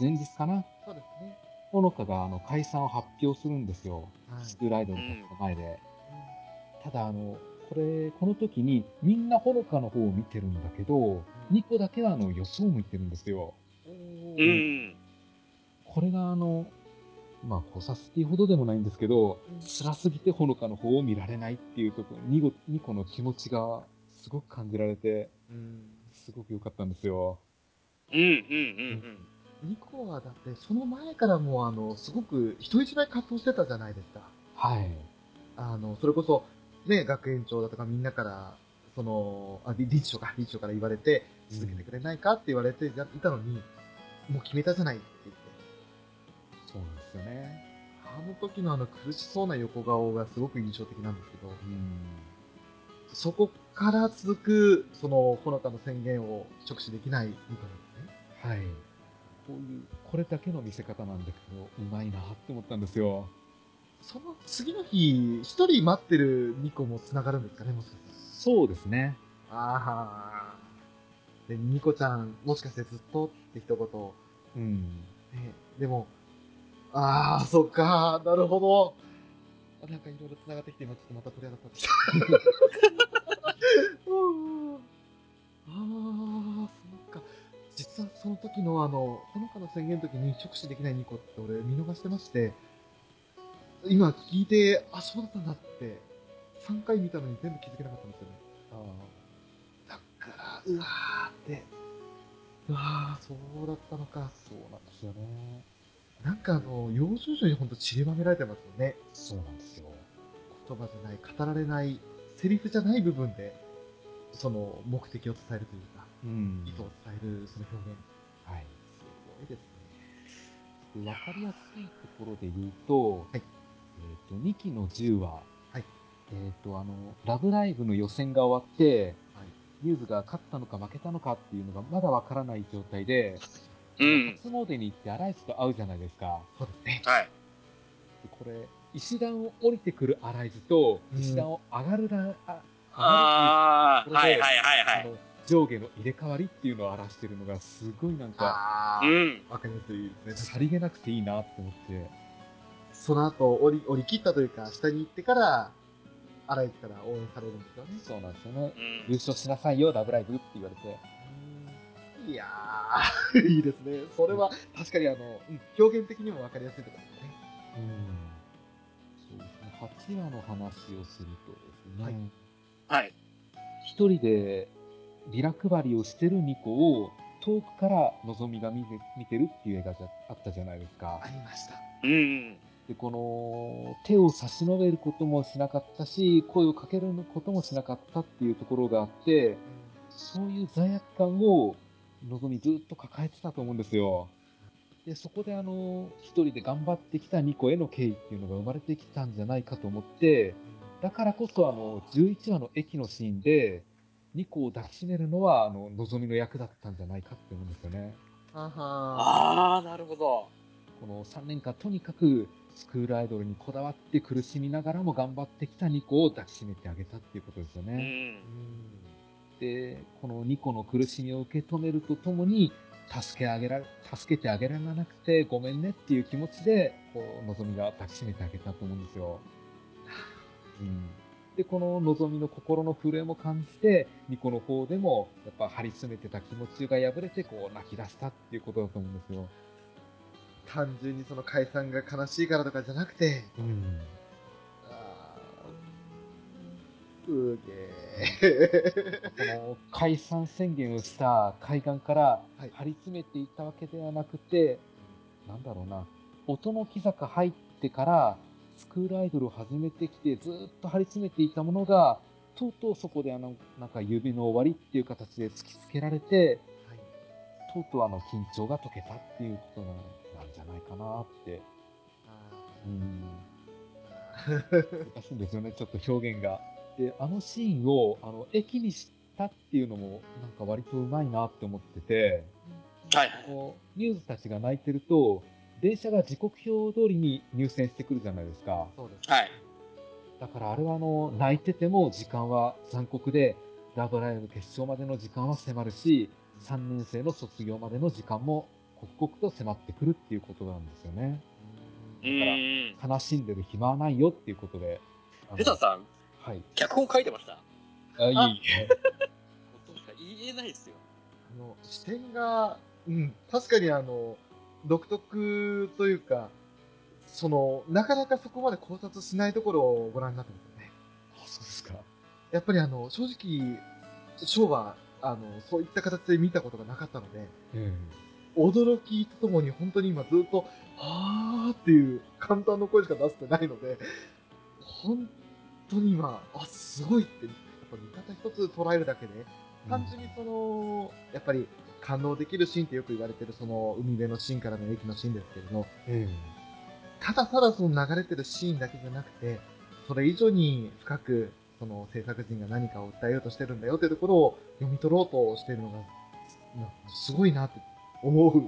前日かなそうですね。ほのかがあの解散を発表するんですよ。はいスクールアイドルたちの前で。ただ、あの、これ、この時にみんなほのかの方を見てるんだけど、ニコだけはあの予想を向いてるんですよ。おうーん。これがあの、まあ、補佐っていうほどでもないんですけど、辛すぎてほのかの方を見られないっていうところ、ニコニコの気持ちがすごく感じられて、うんすごく良かったんですよ。うんうんうんニコはだって、その前からもう、あの、すごく人一倍活動してたじゃないですか。はい。あの、それこそ、ね、学園長だとかみんなから、その、あ、理理事長か、理事長から言われて、続けてくれないかって言われていたのに、もう決めたじゃないって言って。そうなんですよね。あの時のあの苦しそうな横顔がすごく印象的なんですけど、うん。そこから続く、その、ほのかの宣言を直視できないニコなんですね。はい。こういう、これだけの見せ方なんだけど、うまいなって思ったんですよ。その次の日、一人待ってるニコも繋がるんですかね、もしかしたら。そうですね。ああ。で、ニコちゃん、もしかしてずっとって一言、うん。ね、でも、ああ、そっか、なるほど。あなんかいろいろ繋がってきて、今ちょっとまた鳥肌立ってきた。う んああ、そっか。実はその時のあの、ほのかの宣言の時に直視できないニコって俺見逃してまして、今聞いて、あ、そうだったんだって、3回見たのに全部気づけなかったんですよね。あだから、うわーって、うわー、そうだったのか。そうなんですよね。なんかあの、幼少女にほんと散りばめられてますよね。そうなんですよ。言葉じゃない、語られない、セリフじゃない部分で、その目的を伝えるというか、うん意図を伝えるその表現。はい。すごいですね。でわかりやすいところで言うと、はいえっ、と、2期の10話、はいえっ、と、あの、ラブライブの予選が終わって、はいミューズが勝ったのか負けたのかっていうのがまだわからない状態で、うん。初詣に行ってアライズと会うじゃないですか。そうですね。はい。でこれ、石段を降りてくるアライズと、うん石段を上がるら、ああはいはいはいはい。あの上下の入れ替わりっていうのを表してるのがすごいなんか。わかりやすいですね。さりげなくていいなって思って。その後、降り、降り切ったというか、下に行ってから、荒井から応援されるんですよね。そうなんですよね。うん優勝しなさいよ、ラブライブって言われて。いやー、いいですね。それは、確かにあの、うん表現的にもわかりやすいところですね。うん。そうですね。8話の話をするとですね、はいはい。一人でビラ配りをしてるニコを遠くからのぞみが見て見てるっていう映画じゃあったじゃないですかあ。りました。うん。で、この手を差し伸べることもしなかったし、声をかけることもしなかったっていうところがあって、そういう罪悪感をのぞみずっと抱えてたと思うんですよ。で、そこであの、一人で頑張ってきたニコへの敬意っていうのが生まれてきたんじゃないかと思って、だからこそあの、11話の駅のシーンで、ニコを抱きしめるのは、あの、のぞみの役だったんじゃないかって思うんですよね。ははああ、なるほど。この3年間とにかくスクールアイドルにこだわって苦しみながらも頑張ってきたニコを抱きしめてあげたっていうことですようね。ん。で、このニコの苦しみを受け止めるとともに、助けあげられ、助けてあげられなくてごめんねっていう気持ちで、こう、のぞみが抱きしめてあげたと思うんですよ。うん。で、こののぞみの心の震えも感じて、ニコの方でも、やっぱ張り詰めてた気持ちが破れて、こう、泣き出したっていうことだと思うんですよ。単純にその解散が悲しいからとかじゃなくて、うん。あーすげえ。この解散宣言をした海岸からはい張り詰めていたわけではなくて、なんだろうな、音の木坂入ってからスクールアイドルを始めてきてずーっと張り詰めていたものが、とうとうそこであの、なんか指の終わりっていう形で突きつけられて、はいとうとうあの緊張が解けたっていうことなんなんじゃないかなって。うん。難しいんですよね、ちょっと表現が。で、あのシーンを、あの、駅にしたっていうのも、なんか割とうまいなって思ってて、はいはい。こう、ニュースたちが泣いてると、電車が時刻表通りに入線してくるじゃないですか。そうです。はい。だからあれはあの、泣いてても時間は残酷で、ラブライブ決勝までの時間は迫るし、3年生の卒業までの時間も刻々と迫ってくるっていうことなんですよね。うーん。悲しんでる暇はないよっていうことで。あのレタさん、はい。脚本書いてました？あ、いい。ことしか言えないですよ。あの、視点が、うん、確かにあの、独特というか、その、なかなかそこまで考察しないところをご覧になってますよね。あ、そうですか。やっぱりあの、正直、ショーは、あの、そういった形で見たことがなかったので、え驚きとともに本当に今ずっと、はーっていう簡単な声しか出せてないので、本当に今、あ、すごいって、やっぱ見方一つ捉えるだけで、単純にその、やっぱり感動できるシーンってよく言われてるその海辺のシーンからの駅のシーンですけれど、えただただその流れてるシーンだけじゃなくて、それ以上に深く、その制作陣が何かを訴えようとしてるんだよっていうところを読み取ろうとしてるのが、なすごいなって思う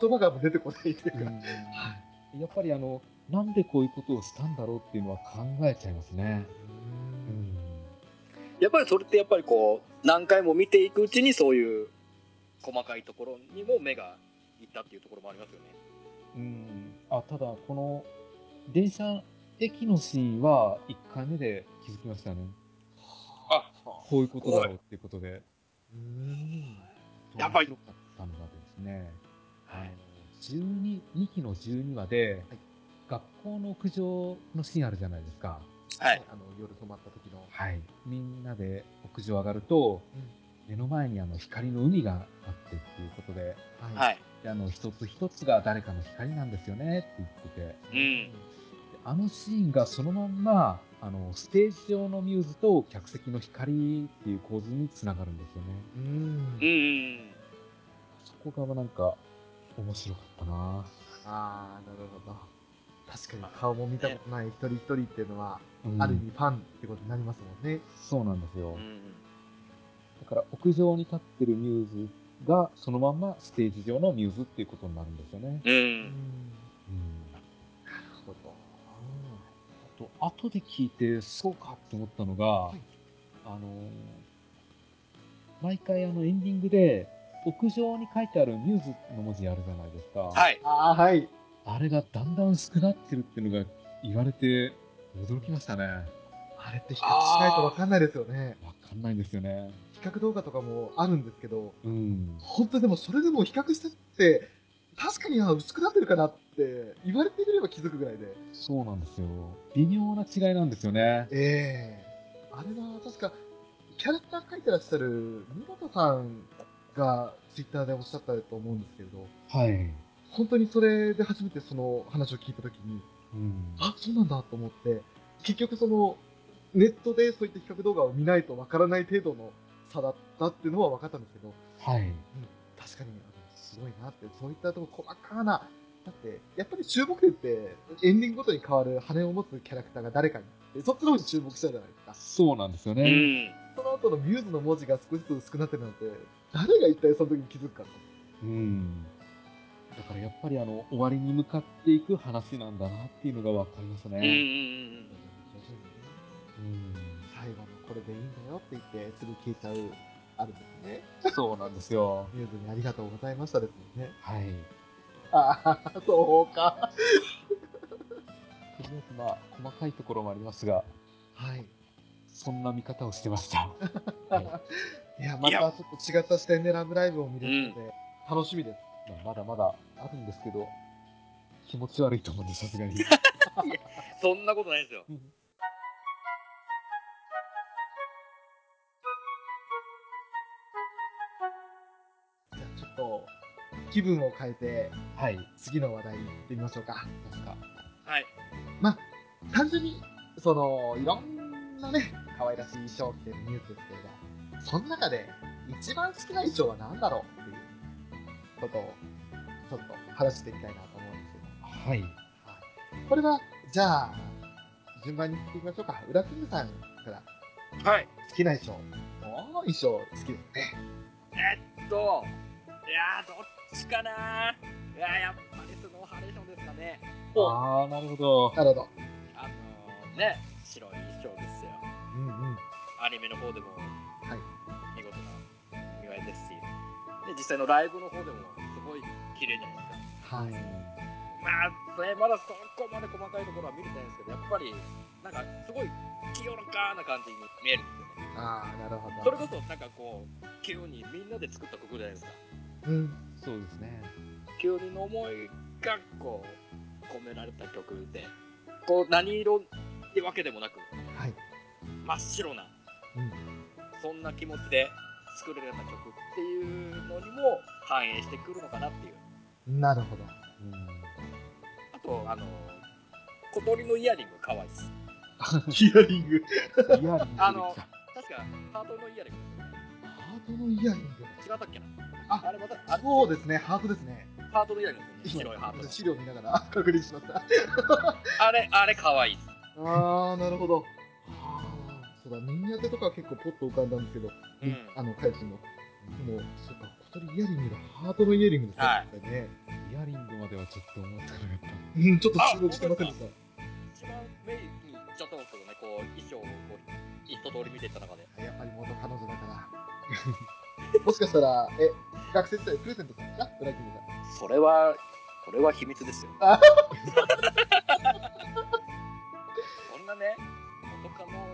言葉が出てこないというか、はいやっぱりあの、なんでこういうことをしたんだろうっていうのは考えちゃいますね。うん。やっぱりそれってやっぱりこう、何回も見ていくうちにそういう細かいところにも目がいったっていうところもありますよね。うん。あ、ただ、この、電車、駅のシーンは1回目で気づきましたね。あこういうことだろうっていうことで。うんやっぱりですね、あの、12、2期の12話で、学校の屋上のシーンあるじゃないですか。はい。あの夜泊まった時の、はい。みんなで屋上上がると、目の前にあの光の海があってっていうことで、はいはい。であの一つ一つが誰かの光なんですよねって言ってて、うん。であのシーンがそのまんま、あの、ステージ上のミューズと客席の光っていう構図につながるんですよね。うんうん。そこがなんか、面白かったなああ、なるほど。確かに顔も見たことない一人一人っていうのは、うんある意味ファンってことになりますもんね。そうなんですよ。うんだから屋上に立ってるミューズがそのまんまステージ上のミューズっていうことになるんですよね。うん。うんうん。なるほど。あと、後で聞いてそうかって思ったのが、いあのー毎回あのエンディングで屋上に書いてあるミューズの文字あるじゃないですか。はい。ああ、はい。あれがだんだん薄くなってるっていうのが言われて驚きましたね。あれって比較しないとわかんないですよね。わかんないんですよね。比較動画とかもあるんですけど、うん。本当にでもそれでも比較したって、確かにあ薄くなってるかなって言われてみれば気づくぐらいで。そうなんですよ。微妙な違いなんですよね。ええあれは確か、キャラクター描いてらっしゃる室田さんがツイッターでおっしゃったと思うんですけれど、はい。本当にそれで初めてその話を聞いたときに、うん。あ、そうなんだと思って、結局その、ネットでそういった比較動画を見ないとわからない程度の差だったっていうのは分かったんですけど、はい。確かに、すごいなって、そういったとこ細かな、だって、やっぱり注目点って、エンディングごとに変わる羽を持つキャラクターが誰かにって、そっちの方に注目しちゃうじゃないですか。そうなんですようね。ん。その後のミューズの文字が少しずつ薄くなってるなんて、誰が一体その時に気づくかと。うん。だからやっぱりあの、終わりに向かっていく話なんだなっていうのがわかりますうん。うん。ね。徐々にねうん。最後のこれでいいんだよって言って、すぐ消えちゃう、あるんですね。そうなんですよ。ミューズにありがとうございましたですもんね。はい。ああ、そうか。とりあえずまあ、細かいところもありますが、はい。そんな見方をしてました。は いいや、またちょっと違った視点でラブライブを見れるので、楽しみです。まあまだまだあるんですけど、気持ち悪いと思うんで、さすがに。そんなことないですよ。じゃあちょっと、気分を変えて、はい。次の話題行ってみましょうか。ですか？はい。単純に、その、いろんなね、可愛らしい衣装を着てるニュースですけれど、その中で一番好きな衣装は何だろうっていうことを、ちょっと話していきたいなと思うんですけど、はい。はい、これは、じゃあ、順番に聞いていきましょうか。裏キングさんからはい。好きな衣装。どの衣装好きですね。えっと、いやー、どっちかないやー、やっぱりスノーハレーションですかね。ああ、なるほど。なるほど。あのー、ね、白い衣装です。アニメの方でも、はい。見事な見栄えですし、で、実際のライブの方でも、すごい綺麗じゃないですか。はい。まあ、ね、まだそこまで細かいところは見れてないんですけど、やっぱり、なんか、すごい清らかな感じに見えるんですよね。ああ、なるほど。それこそ、なんかこう、急にみんなで作った曲じゃないですか。うん。そうですね。急にの思いがこう込められた曲でこう何色ってわけでもなくはい。真っ白な、うんそんな気持ちで作られた曲っていうのにも反映してくるのかなっていうなるほど。うん。あとあの小鳥のイヤリング可愛いです イヤリング。イヤリング。あの確かハートのイヤリングハートのイヤリング。違ったっけな？ああれまたそうですね、ハートですね。ハートのイヤリングですよね白いハートの資料見ながら 確認しました。あれあれ可愛いですああ、なるほど。はあ、そうだ、ミニ当てとかは結構ポッと浮かんだんですけど、うんあの、カイチの。でも、そうか、小鳥イヤリングがハートのイヤリングですね。はいね。イヤリングまではちょっと思ってなかった。うん、ちょっと注目してませんでした。一番メインに行っちゃったんですけどねこう衣装をこう一通り見ていった中でやっぱり元彼女だから。もしかしたら、え、学生時代プレゼントするんですか？ブラッキングさん。それは、これは秘密ですよ。あそんなね、元カノ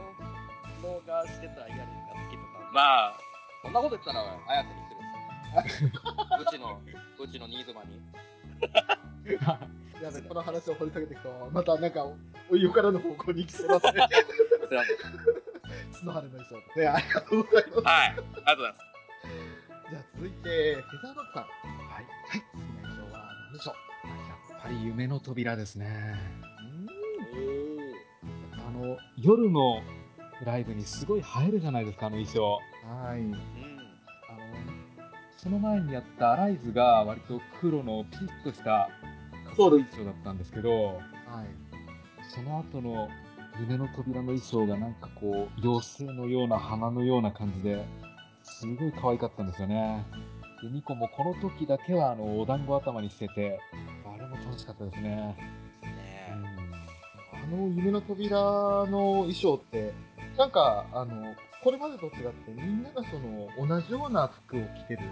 のがしてたイヤリングが好きとか、まあ、そんなこと言ったら、綾瀬にする。うちの、うちの新妻に。やべ、この話を掘り下げていくと、またなんか、お湯からの方向に行きそうで、すいません。角晴れの衣装で。ね、ありがとうございます。はい、ありがとうございます。じゃあ続いて、フェザードッグさん。はい。はい、好きな衣装は何でしょやっぱり夢の扉ですね。うあの、夜のライブにすごい映えるじゃないですか、あの衣装。はい。うん。あの、その前にやったアライズが割と黒のピリッとしたかっこいい衣装だったんですけど、はい。はい。その後の夢の扉の衣装がなんかこう、妖精のような花のような感じで、すごい可愛かったんですよね。で、ニコもこの時だけはあの、お団子頭にしてて、あれも楽しかったですね。ねあの夢の扉の衣装って、なんか、あの、これまでと違ってみんながその同じような服を着てる。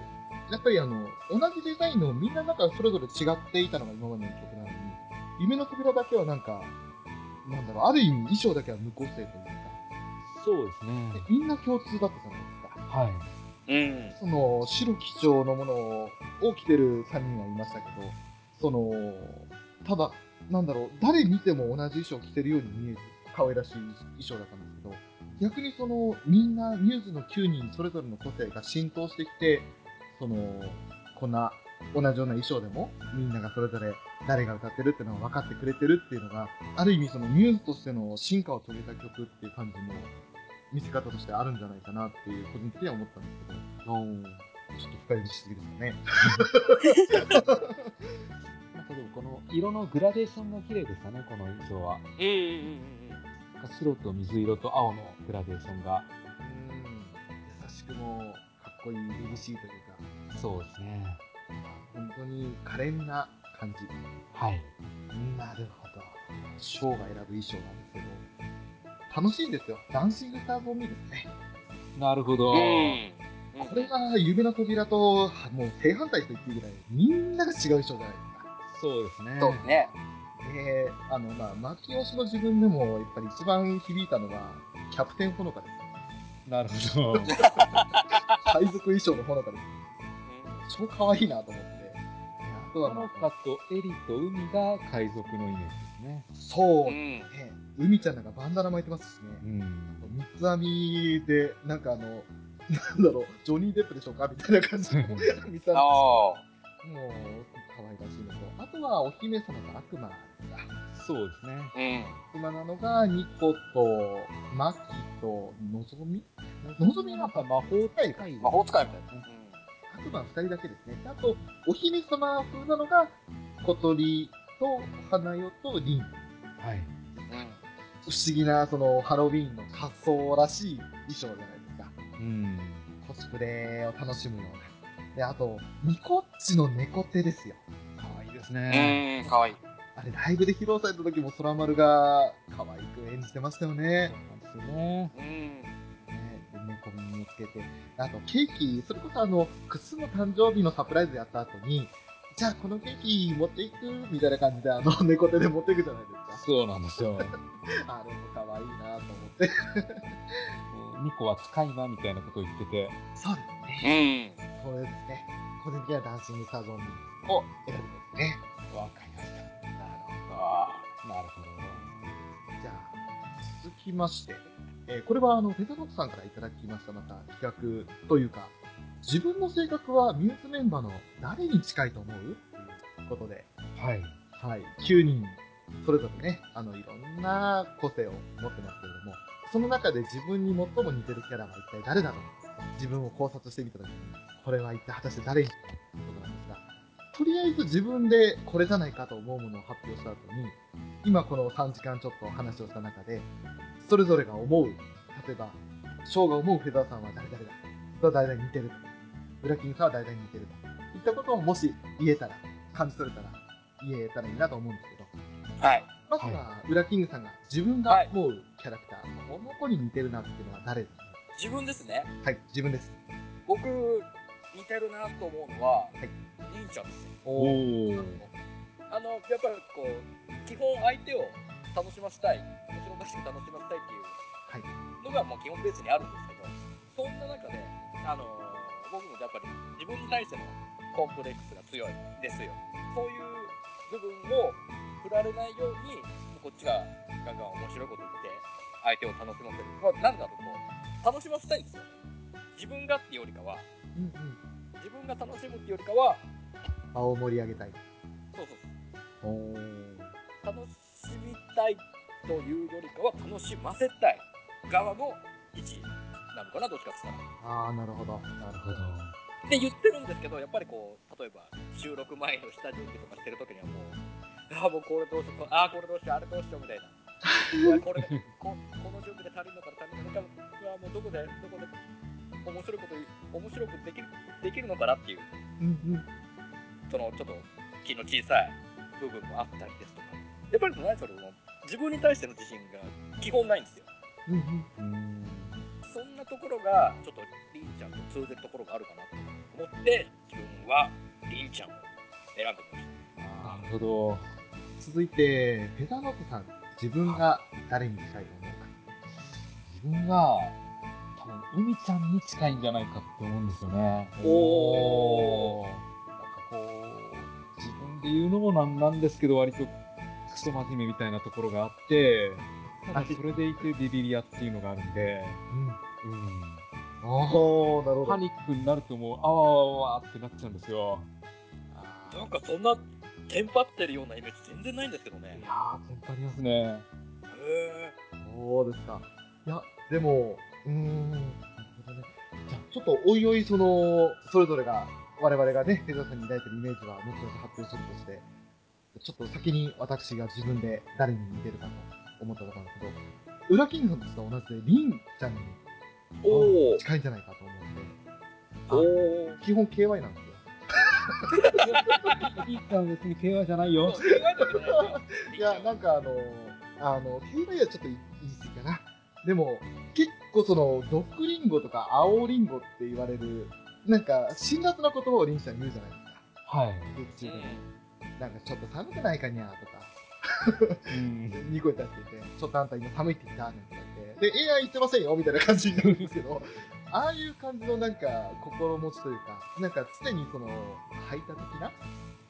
やっぱりあの、同じデザインのみんななんかそれぞれ違っていたのが今までの曲なのに、夢の扉だけはなんか、なんだろう、ある意味衣装だけは無個性というか、そうですねでみんな共通だったじゃないですか。はい。うん。その白基調のものを着てる3人はいましたけど、その、ただ、なんだろう、誰見ても同じ衣装を着てるように見える可愛らしい衣装だったんですけど、逆にその、みんな、ミューズの9人それぞれの個性が浸透してきて、その、こんな同じような衣装でも、みんながそれぞれ誰が歌ってるっていうのが分かってくれてるっていうのが、ある意味そのミューズとしての進化を遂げた曲っていう感じも、見せ方としてあるんじゃないかなっていう、個人的には思ったんですけど、ちょっと深読みしすぎですかね。なんかでもこの色のグラデーションが綺麗でしたね、この衣装は。うん白と水色と青のグラデーションが。うん。優しくもかっこいい、凛々しいというか、そうですね。本当に可憐な感じ。はい。なるほど。ショーが選ぶ衣装なんですけど、楽しいんですよ。ダンシングスターズ・オン・ミーですね。なるほど。うん。これが夢の扉と、もう正反対と言っていいぐらい、みんなが違う衣装じゃないですか。そうですね。そうですね。で、あの、まあ、牧吉の自分でも、やっぱり一番響いたのは、キャプテンほのかです。なるほど。海賊衣装のほのかです。超可愛いなと思って。であとは、ほまあ、のかとエリと海が海賊のイメージですね。そうう、ん。ね、海ちゃんなんかバンダナ巻いてますしね。ん。三つ編みで、なんかあの、なんだろう、ジョニー・デップでしょうか？みたいな感じで、三つ編みああ。もう、可愛らしいのと、あとはお姫様と悪魔ですか。そうですね。うん。今なのが、ニコと、マキと、のぞみ？のぞみはなんか魔法使いか魔法使いみたいな。悪魔二人だけですね。であと、お姫様風なのが、小鳥と花代とリン。はい。うん。不思議な、その、ハロウィーンの仮装らしい衣装じゃないですか。うん。コスプレを楽しむような。で、あと、ニコッチの猫手ですよ。可愛いですうね。ん。かわいい。あれ、ライブで披露された時も空丸が可愛く演じてましたよね。そうなんですよね。うん。猫耳をつけて。あと、ケーキ、それこそあの、クスの誕生日のサプライズやった後に、じゃあこのケーキ持っていく？みたいな感じで、あの、猫手で持っていくじゃないですか。そうなんですよ。あれも可愛いなと思って。もうニコは使い魔みたいなことを言ってて、そうですうね。ん。そうですね。個人的にはダンシングスターズオンミーを選びますね。わかりました。なるほなるほど。じゃあ、続きまして、えーこれはあの、ペタノットさんからいただきました、また企画というか、自分の性格はミューズメンバーの誰に近いと思う？ということで、はい。はい、9人、それぞれね、あの、いろんな個性を持ってますけれども、その中で自分に最も似てるキャラは一体誰だろう自分を考察してみたときに、これは一体果たして誰にということなんですが、とりあえず自分でこれじゃないかと思うものを発表した後に、今この3時間ちょっと話をした中で、それぞれが思う、例えば、ショーが思うフェザーさんは誰々だ、それは誰々に似てる。と、ブラッキングさんは誰々に似てると、いったことをもし言えたら、感じ取れたら、言えたらいいなと思うんですけど、ど。はい。まずは、ウラキングさんが自分が思うキャラクター、この子に似てるなっていうのは誰ですか？自分ですね。はい、自分です。僕、似てるなと思うのは、はいりんちゃんですよ。おー。あの、やっぱりこう、基本相手を楽しませたい、面白おかしく楽しませたいっていうはい。のがもう基本ベースにあるんですけど、そんな中で、あの僕もやっぱり自分に対してのコンプレックスが強いですよ。そういう部分を振られないように、こっちがガンガン面白いこと相手を楽しませる。まあ、なんだろう、こう、楽しませたいんですよ。自分がっていうよりかは、うんうん。自分が楽しむっていうよりかは、場を盛り上げたい。そうそうそう。おー。楽しみたいというよりかは楽しませたい側の位置なのかなどっちかって言ったら。あー、なるほど。なるほど。って言ってるんですけどやっぱりこう例えば収録前の下準備とかしてる時にはもうああ、もうこれどうしよう、ああ、これどうしよう、あれどうしようみたいな。これこ この準備で足りるのか足りないのか、うわもうどこで、どこで面白いこと、面白くできるできるのかなっていう、うんうん。そのちょっと気の小さい部分もあったりですとか、やっぱり何それも自分に対しての自信が基本ないんですよ。うんそんなところが、ちょっとりんちゃんと通ずるところがあるかなと思って、自分はりんちゃんを選んでみました。なるほど。続いて、ペダノートさん、自分が誰にしたいと思うか。自分は、多分、海ちゃんに近いんじゃないかって思うんですよね。おーなんかこう、自分で言うのもなんなんですけど、割とクソ真面目みたいなところがあって、ただそれでいてビビリアっていうのがあるんで、うん。うん。おー、なるほど。パニックになるともう、あわあわあわってなっちゃうんですよ。なんかそんなテンパってるようなイメージ全然ないんですけどねい。やー、テンパりますね。へえ。そうですか。いや、でも、うーん、なるほどね。じゃあ、ちょっとおいおい、その、それぞれが、我々がね、ペザさんに抱いてるイメージは、後々発表するとして、ちょっと先に私が自分で誰に似てるかと思ったところなんですけど、ウラキングさんと同じで、リンちゃんに。近いんじゃないかと思って、おお。基本 KY なんですよ。いいか別に KY じゃないよ。いや、なんかあの、あの、KY はちょっと言い過ぎかな。でも、結構その、毒リンゴとか青リンゴって言われる、なんか、辛辣な言葉をリンちゃんに言うじゃないですか。はい。劇中でも。なんか、ちょっと寒くないかにゃーとか、うん。ニコイタって言って、ちょっとあんた今寒いって言ったなんて言って、で、AI 言ってませんよみたいな感じになるんですけど、ああいう感じのなんか、心持ちというか、なんか常にその、排他的な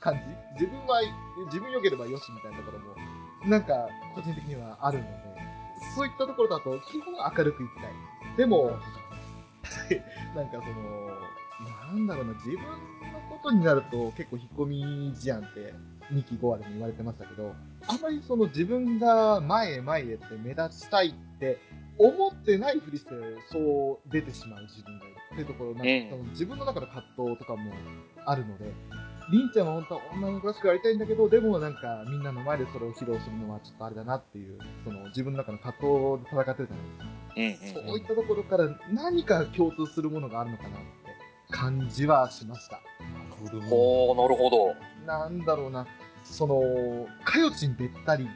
感じ？自分は、自分良ければよしみたいなところも、なんか、個人的にはあるので、そういったところだと、基本明るくいきたい。でも、なんかその、なんだろうな、自分のことになると結構引っ込み思案って2期5話でも言われてましたけど、あんまりその自分が前へ前へって目立ちたいって思ってないふりしてそう出てしまう自分がいるっていうところ、なんかうんその自分の中の葛藤とかもあるので、りんちゃんは本当は女の子らしくやりたいんだけど、でもなんかみんなの前でそれを披露するのはちょっとあれだなっていう、その自分の中の葛藤で戦ってるじゃないですか。うんそういったところから何か共通するものがあるのかなって感じはしました。なるほど。なんだろうな、その、かよちんべったり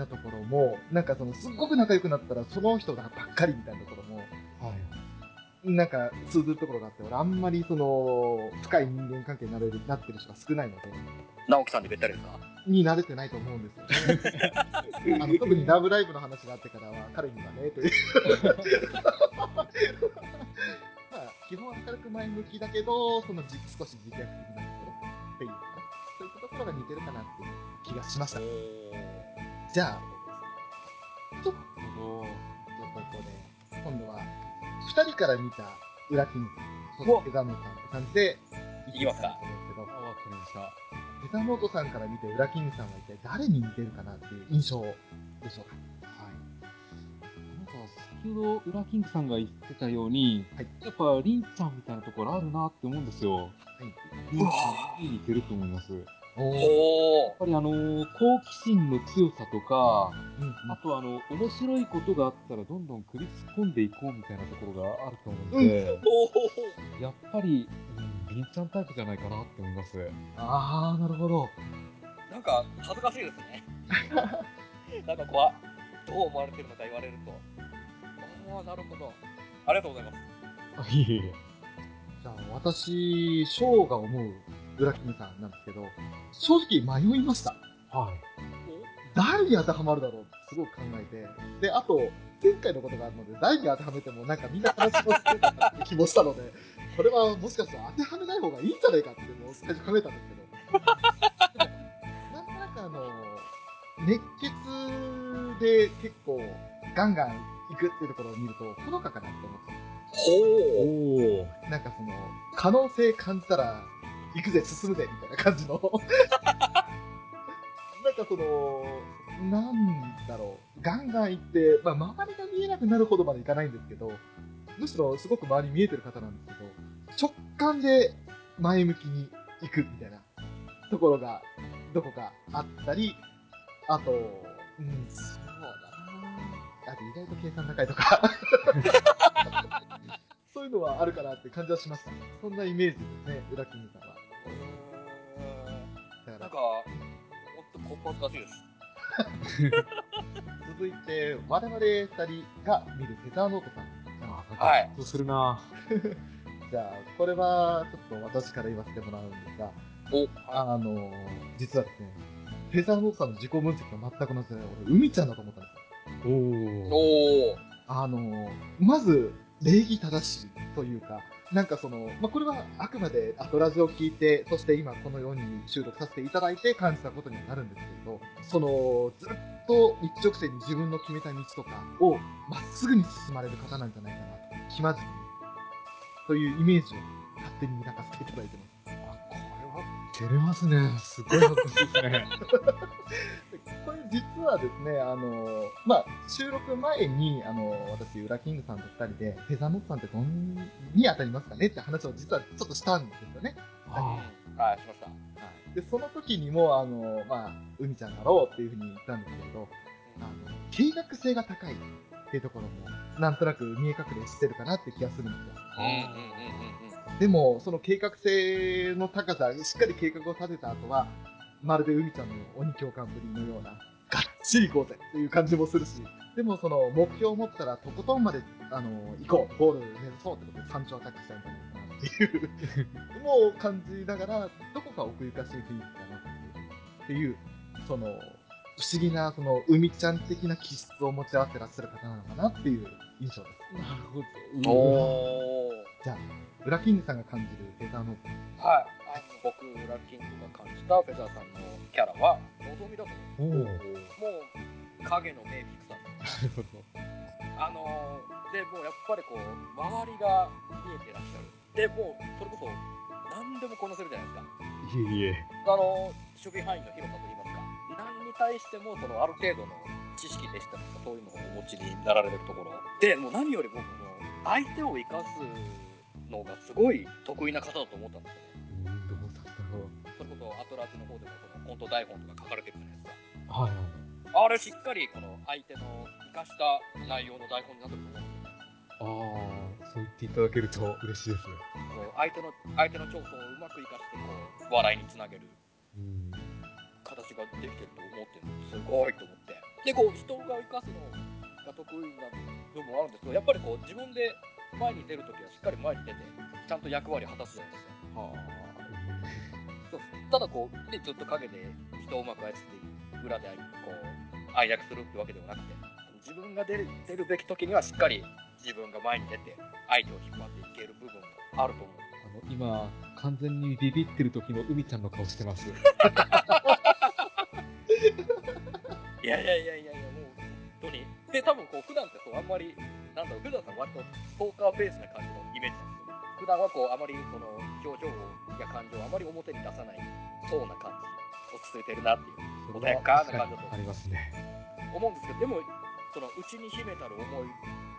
なところも、なんかその、すっごく仲良くなったらその人ばっかりみたいなところも、はい。なんか通ずるところがあって、俺あんまりその、深い人間関係になれる、なってる人が少ないので、直樹さんにべったりですか？に慣れてないと思うんですよね。あの特にラブライブの話があってからは、彼にはね、という。まあ、基本明るく前向きだけど、そのじ少し自虐的なところっていうか、そういったところが似てるかなっていう気がしました。じゃあ、ちょっとなるほど。ここで、今度は、二人から見た裏キングさん、そしてペザノートさんって感じで、いきますかわかりました。ペザノートさんから見て裏キングさんは一体誰に似てるかなっていう印象でしょうか。はい。なんか、先ほど、ウラキングさんが言ってたように、はいやっぱ、リンちゃんみたいなところあるなって思うんですよ。はい。リンちゃんに似てると思います。やっおー。おお。ぱりあのー好奇心の強さとか、うんあとあの、面白いことがあったらどんどん首突っ込んでいこうみたいなところがあると思うので、おお。やっぱり、うん、リンちゃんタイプじゃないかなって思います。あー、なるほど。なんか恥ずかしいですね。なんかこう、どう思われてるのか言われると。ああ、なるほど。ありがとうございます。あ、いえいえ。じゃあ、私、ショーが思う裏キングさんなんですけど、正直迷いました。はい。誰に当てはまるだろうってすごく考えて。で、あと、前回のことがあるので、誰に当てはめてもなんかみんな話しますってなって気もしたので、これはもしかしたら当てはめない方がいいんじゃないかっていうのを最初考えたんですけど、なんとなくあの、熱血で結構ガンガン行くっていうところを見ると、ほのかかなって思ってほう。なんかその、可能性感じたら、行くぜ、進むぜ、みたいな感じの。なんかその、なんだろう、ガンガン行って、まあ周りが見えなくなるほどまでいかないんですけど、むしろすごく周り見えてる方なんですけど、直感で前向きに行くみたいなところがどこかあったり、あと、うん、そうだなあと意外と計算高いとか、そういうのはあるかなって感じはしました。そんなイメージですね、ウラキングさんは。なんか、ほんとこっぱずかしいです。続いて、我々二人が見るフェザーノートさん。はいそうするな じゃあ、これはちょっと私から言わせてもらうんですが、お、あの実はですね、フェザーノートさんの自己分析が全く同じで、俺、海ちゃんだと思ったんですよ。おおおー。あのまず、礼儀正しいというか、なんかその、まあ、これはあくまでアトラジを聞いて、そして今このように収録させていただいて感じたことにはなるんですけれど、その、ずっと一直線に自分の決めた道とかをまっすぐに進まれる方なんじゃないかなと、気まずに、というイメージを勝手に抱かせていただいてます。照れますね。すごい恥ずかしいですね。これ実はですね、あのまあ、収録前に、あの私、ウラキングさんと二人で、フェザーノットさんってどんに当たりますかね？って話を実はちょっとしたんですよね。あはい、しました。はい、で、その時にも、あのまあ、海ちゃんだろうっていうふうに言ったんですけれど、あの、計画性が高いっていうところも、なんとなく見え隠れしてるかなって気がするんですよ。うんうんうんうんでも、その計画性の高さ、しっかり計画を立てた後は、まるで海ちゃんの鬼教官ぶりのような、がっちり行こうぜっていう感じもするし、でもその目標を持ったらとことんまで、あの、行こう、ゴール目指そうってことで山頂アタックしちゃうんじゃないかなっていう、もう感じながら、どこか奥ゆかしい雰囲気だなっていう、その、不思議な、その、海ちゃん的な気質を持ち合わせてらっしゃる方なのかなっていう印象です。なるほどおー。じゃあ、ウラキングさんが感じるフェザーノートはい。あの僕、ラッキングが感じたフェザーさんのキャラは、望みだと思う。おおなるもう、影のメイビックさん。ほどあのー、で、もうやっぱりこう、周りが見えてらっしゃる。で、もう、それこそ、何でもこなせるじゃないですか。いえいえあのー、守備範囲の広さといいますか、何に対しても、その、ある程度の知識でしたりとか、そういうのをお持ちになられるところ。で、もう何より僕も、相手を生かすのがすごい得意な方だと思ったんですよね。うんどうだったろそれこそアトラーズの方でもそのコント台本とか書かれてるじゃないですか。うはいはいあれしっかりこの相手の生かした内容の台本になってると思うんですよね。ああそう言っていただけると嬉しいですこう相手の相手の長所をうまく生かしてこう笑いにつなげるうん形ができてると思ってるのすごいと思って。でこう人が生かすのが得意な部分もあるんですけどやっぱりこう自分で前に出るときはしっかり前に出てちゃんと役割を果たすじゃないですか。はそうただこう、ね、ずっと陰で人をうまく操って裏でこう暗躍するってわけではなくて自分が出る出るべき時にはしっかり自分が前に出て相手を引っ張っていける部分があると思う。あの今完全にビビってる時の海ちゃんの顔してます いやいやいやいやいやもう本当に。で多分こう普段ってそうあんまりなんだろう普段さん割とストーカーベースな感じのイメージなんですよね普段はこうあまりその表情や感情をあまり表に出さないそうな感じ落ち着いてるなっていう穏やかな感じだとありますね。思うんですけどでもその内に秘めたる思い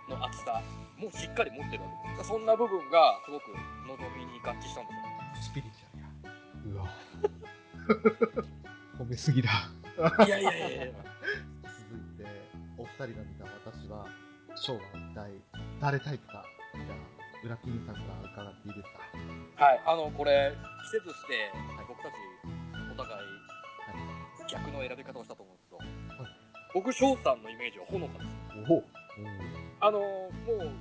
の厚さもしっかり持ってるわけですそんな部分がすごく望みに合致したんですよ。スピリチュアルや。うわ 褒めすぎだ。いやいやいやいや。続いて、お二人が見た私は、ショーは一体誰タイプか。じゃあ、ウラキングさんから伺っていいですか？はいあのこれ季節して僕たちお互い逆の選び方をしたと思うんですけど、はい僕翔さんのイメージはほのかですおおあのもうその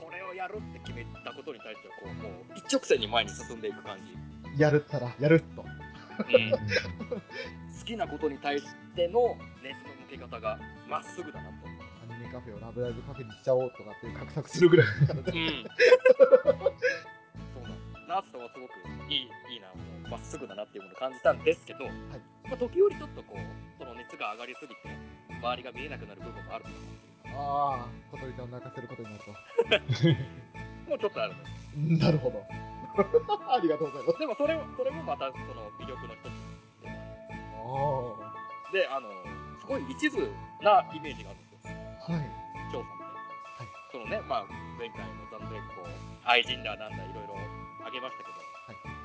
これをやるって決めたことに対してはこうもう一直線に前に進んでいく感じ、やるったら、やると。うん 好きなことに対しての熱の向け方がまっすぐだなと。カフェをラブライブカフェにしちゃおうとかっていう画策するぐらいですからね。そうなんナースさんはすごくいいいいな、もうまっすぐだなっていうものを感じたんですけど、まあ、時折ちょっとこう、その熱が上がりすぎて、周りが見えなくなる部分もあるのかなああ、小鳥ちゃんを泣かせることになると。もうちょっとある。なるほど。ありがとうございます。でもそれそれもまたその魅力の一つでもああるで、あの、すごい一途なイメージがあるはい。翔さんって。そのね、まあ、前回の残念こう、愛人だなんだいろいろあげましたけど、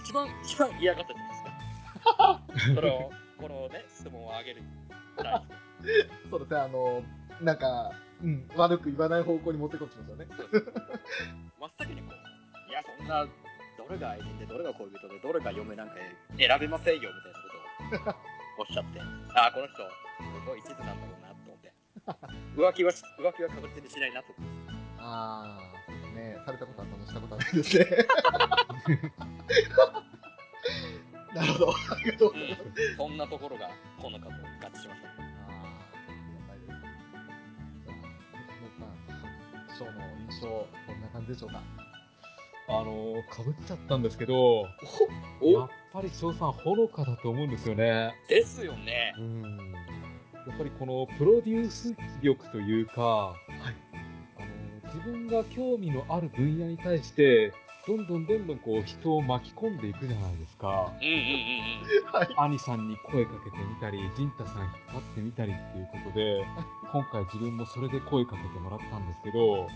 一番、一番嫌がったじゃないですか？それを、このね、質問をあげる。大そうですね、あの、なんか、うん、悪く言わない方向に持ってこっちますよね。真っ先にこう、いや、そんな、どれが愛人で、どれが恋人で、どれが嫁なんか選べませんよ、みたいなことをおっしゃって、ああ、この人、すごい一途なんだろうな。浮気は、浮気は確実にしないなと。ああ、ね、されたことあったのしたことはないですね。なるほど。ありがとうございます。うん、そんなところが、ほのかと合致しました。ああ、ショーの印象、こんな感じでしょうか。あの、かぶっちゃったんですけど、やっぱり翔さん、ほのかだと思うんですよね。ですよね。うん。やっぱりこのプロデュース力というか、あの自分が興味のある分野に対して、どんどんどんどんこう人を巻き込んでいくじゃないですか。うんうんうんはい。兄さんに声かけてみたり、陣太さん引っ張ってみたりっていうことで、今回自分もそれで声かけてもらったんですけど、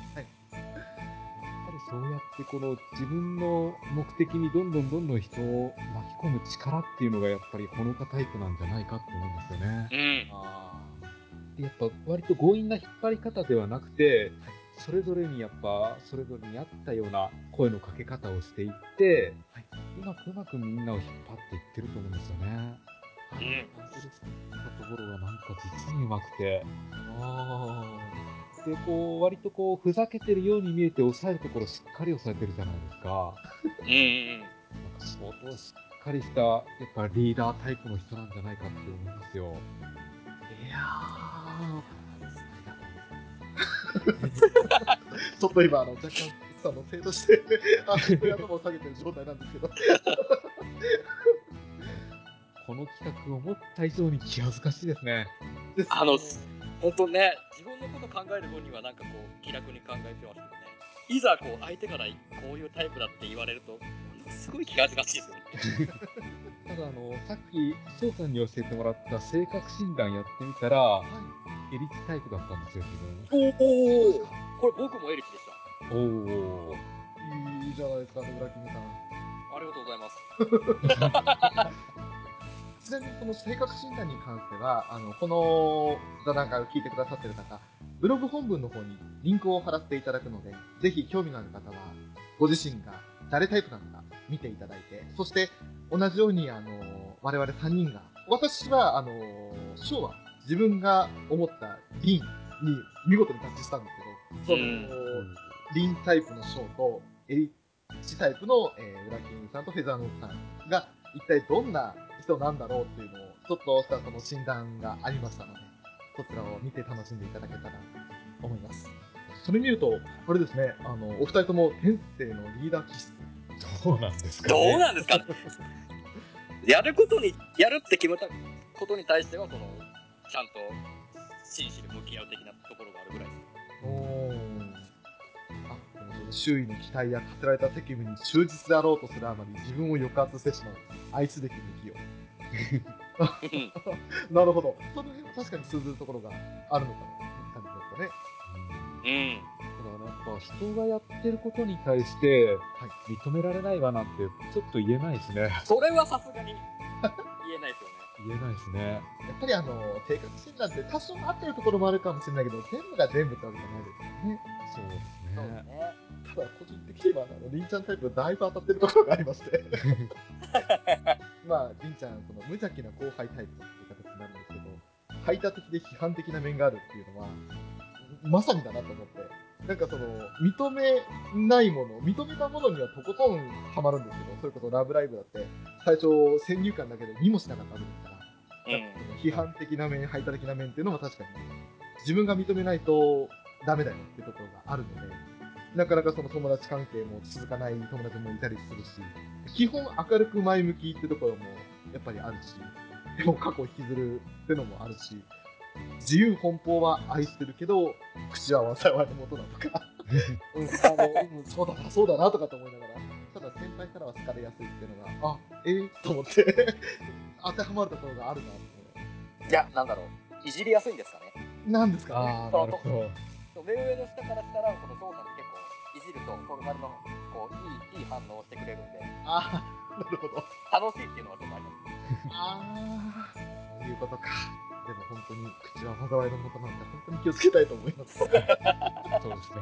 そうやってこの自分の目的にどんどんどんどん人を巻き込む力っていうのがやっぱりほのかタイプなんじゃないかって思うんですよね。うん。でやっぱ割と強引な引っ張り方ではなくて、それぞれにやっぱそれぞれに合ったような声のかけ方をしていって、はいうまくうまくみんなを引っ張っていってると思うんですよね。あ。うんそういうところがなんか実にうまくて、あで、こう、割とこう、ふざけてるように見えて抑えるところしっかり抑えてるじゃないですか。うんうんなんか相当しっかりした、やっぱリーダータイプの人なんじゃないかって思いますよ。いやー。ちょっと今、あの、若干、さんのせいとして、あの、頭を下げてる状態なんですけど。この企画思った以上に気恥ずかしいですね。ですあの、本当ね、自分のこと考える分にはなんかこう、気楽に考えてますけどね。いざこう、相手からこういうタイプだって言われると、すごい気恥ずかしいですよね。ただ、あの、さっき、翔さんに教えてもらった性格診断やってみたら、はエリチタイプだったんですよ、自おおこれ僕もエリチでした。分。おー。い。いいじゃないですか、ね、裏キングさん。ありがとうございます。ちなみにこの性格診断に関しては、あの、この座談会を聞いてくださってる方、ブログ本文の方にリンクを貼らせていただくので、ぜひ興味のある方は、ご自身が誰タイプなのか見ていただいて、そして同じように、あの、我々3人が、私は、あの、章は自分が思ったリンに見事に合致したんですけど、その、うんリンタイプの章とエリッチタイプの、えー、ウラキングさんとフェザーノートさんが一体どんな人なんだろうっていうのをちょっとしたその診断がありましたので、そちらを見て楽しんでいただけたらと思います。それ見ると、あれですね、あの、お二人とも天性のリーダー気質。どうなんですか、どね、うなんですか？やることに、やるって決めたことに対しては、その、ちゃんと真摯に向き合う的なところがあるぐらいです。おー。周囲の期待や課せられた責務に忠実であろうとするあまり自分を抑圧してしまう。愛すべき向きを。うん なるほど。その辺は確かに通ずるところがあるのかなって感じですかね。うん。だからやっぱ人がやってることに対して認められないわなんてちょっと言えないですね。それはさすがに 言えないですよね。言えないですね。やっぱりあの、性格診断って多少合ってるところもあるかもしれないけど、全部が全部ってわけじゃないですよね。そうですそうですね。ね。ただ、個人的には、あの、りんちゃんタイプだいぶ当たってるところがありまして。まあ、りんちゃん、その無邪気な後輩タイプっていう形になるんですけど、排他的で批判的な面があるっていうのは、まさにだなと思って。なんかその、認めないもの、認めたものにはとことんハマるんですけど、それこそラブライブだって、最初先入観だけで見もしなかったわけですから、うん。批判的な面、排他的な面っていうのは確かに、自分が認めないとダメだよっていうところがあるので、なかなかその友達関係も続かない友達もいたりするし、基本明るく前向きってところもやっぱりあるし、でも過去を引きずるってのもあるし、自由奔放は愛してるけど、口は災いのもとだとか、うん、あの、うん、そうだな、そうだなとかと思いながら、ただ先輩からは好かれやすいっていうのが、あ、えー、と思って、当てはまるところがあるなって。いや、なんだろう。いじりやすいんですかね。なんですかね。目上の下からしたら、この翔さんって結構、いじると、それなりの、こう、いい、いい反応をしてくれるんで、ああ、なるほど。楽しいっていうのはちょっとあります。ああ、そういうことか。でも本当に口は災いのもとなので、本当に気をつけたいと思います。もうそうですね。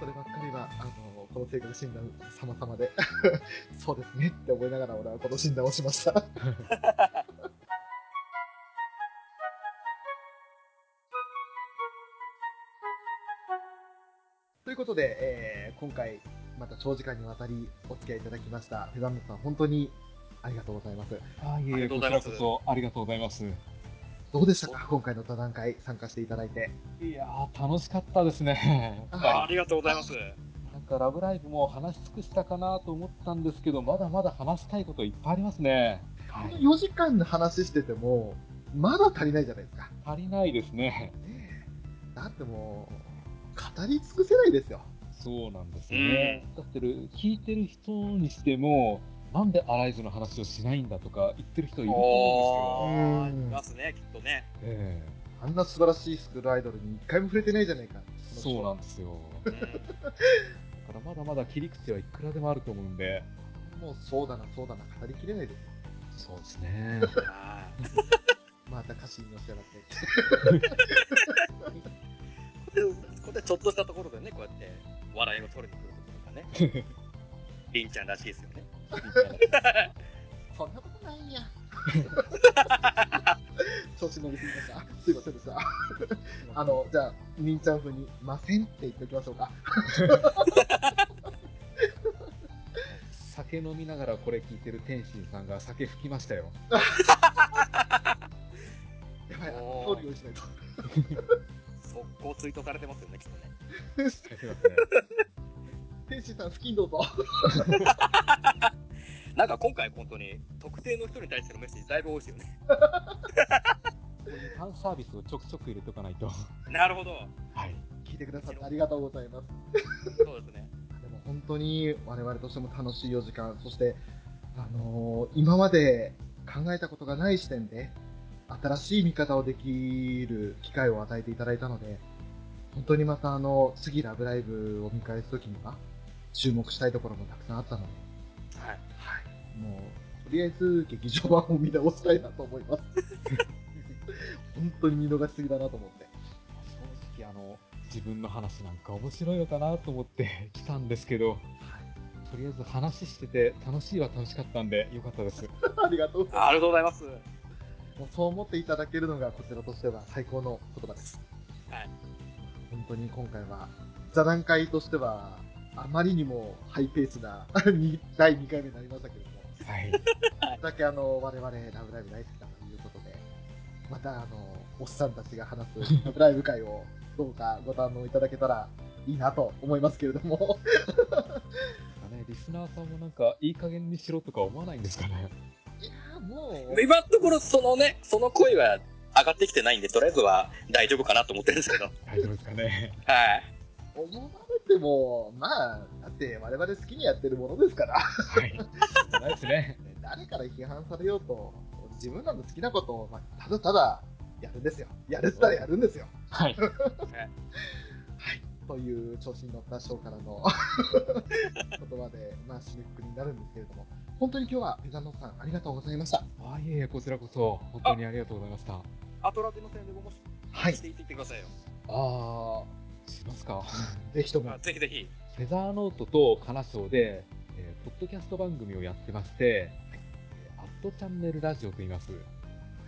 そればっかりは、あの、この性格診断様々で、そうですねって思いながら俺はこの診断をしました。ということで、えー今回、また長時間にわたりお付き合いいただきました。フェザンヌさん、本当にありがとうございます。あいえいえ、ありがとうございますこちらこそありがとうございます。どうでしたか？今回の座談会参加していただいて。いやー、楽しかったですね。やっぱありがとうございます。りなんか、ラブライブも話し尽くしたかなと思ったんですけど、まだまだ話したいこといっぱいありますね。はこのい、4時間の話してても、まだ足りないじゃないですか。足りないですね。だってもう、語り尽くせないですよ。そうなんですよね。だってる、聞いてる人にしても、なんでアライズの話をしないんだとか言ってる人いると思うんおー、うんいますね、きっとね。ですよ。えあんな素晴らしいスクールアイドルに一回も触れてないじゃないか。えそうなんですよ。うんだからまだまだ切り口はいくらでもあると思うんで。もうそうだな、そうだな、語りきれないですよ。そうですね。は また歌詞に乗せやがって。いここでちょっとしたところでね、こうやって笑いを取りに来るところがね、りんちゃんらしいですよね。そんなことないんや。調子乗りすぎました。すいませんでした。あの、じゃあ、みんちゃん風に、ませんって言っておきましょうか。酒飲みながらこれ聞いてる天心さんが酒吹きましたよ。やばい、通り用意しないと。速攻ツイートされてますよね、きっとね。天心さん、付近どうぞ。なんか今回本当に特定の人に対してのメッセージだいぶ多いですよね。こういうファンサービスをちょくちょく入れとかないと。なるほど。はい。聞いてくださってありがとうございます。そうですね。でも本当に我々としても楽しい4時間、そして、あのー今まで考えたことがない視点で、新しい見方をできる機会を与えていただいたので、本当にまたあの、次ラブライブを見返すときには、注目したいところもたくさんあったので、はい。はい。もう、とりあえず劇場版を見直したいなと思います。本当に見逃しすぎだなと思って。正直あの、自分の話なんか面白いのかなと思って 来たんですけど、とりあえず話してて楽しいは楽しかったんでよかったです。ありがとう。ありがとうございます。もうそう思っていただけるのがこちらとしては最高の言葉です。はい。本当に今回は座談会としてはあまりにもハイペースなに 第2回目になりましたけれども、はい。だけあの我々ラブライブ大好きだということで、またあのおっさんたちが話す ラブライブ会をどうかご堪能いただけたらいいなと思いますけれども、ね、リスナーさんもなんかいい加減にしろとか思わないんですかね。もう、今のところそのね、その声は上がってきてないんで、とりあえずは大丈夫かなと思ってるんですけど。大丈夫ですかね。はい。思われても、まあ、だって我々好きにやってるものですから。はい。ないですね。ね誰から批判されようと、自分らの好きなことを、まあ、ただただやるんですよ。やるって言ったらやるんですよ。はい。はい。という調子に乗ったショーからの言葉で、まあ、締めくくりになるんですけれども、本当に今日はペザノさんありがとうございました。あいえいえ、こちらこそ本当にありがとうございました。アトラテの宣伝ももし、はいしていってくださいよ。あー、しますか。ぜひともあ。ぜひぜひ。フェザーノートとカナショーで、えーポッドキャスト番組をやってまして、えーアットチャンネルラジオと言います。こ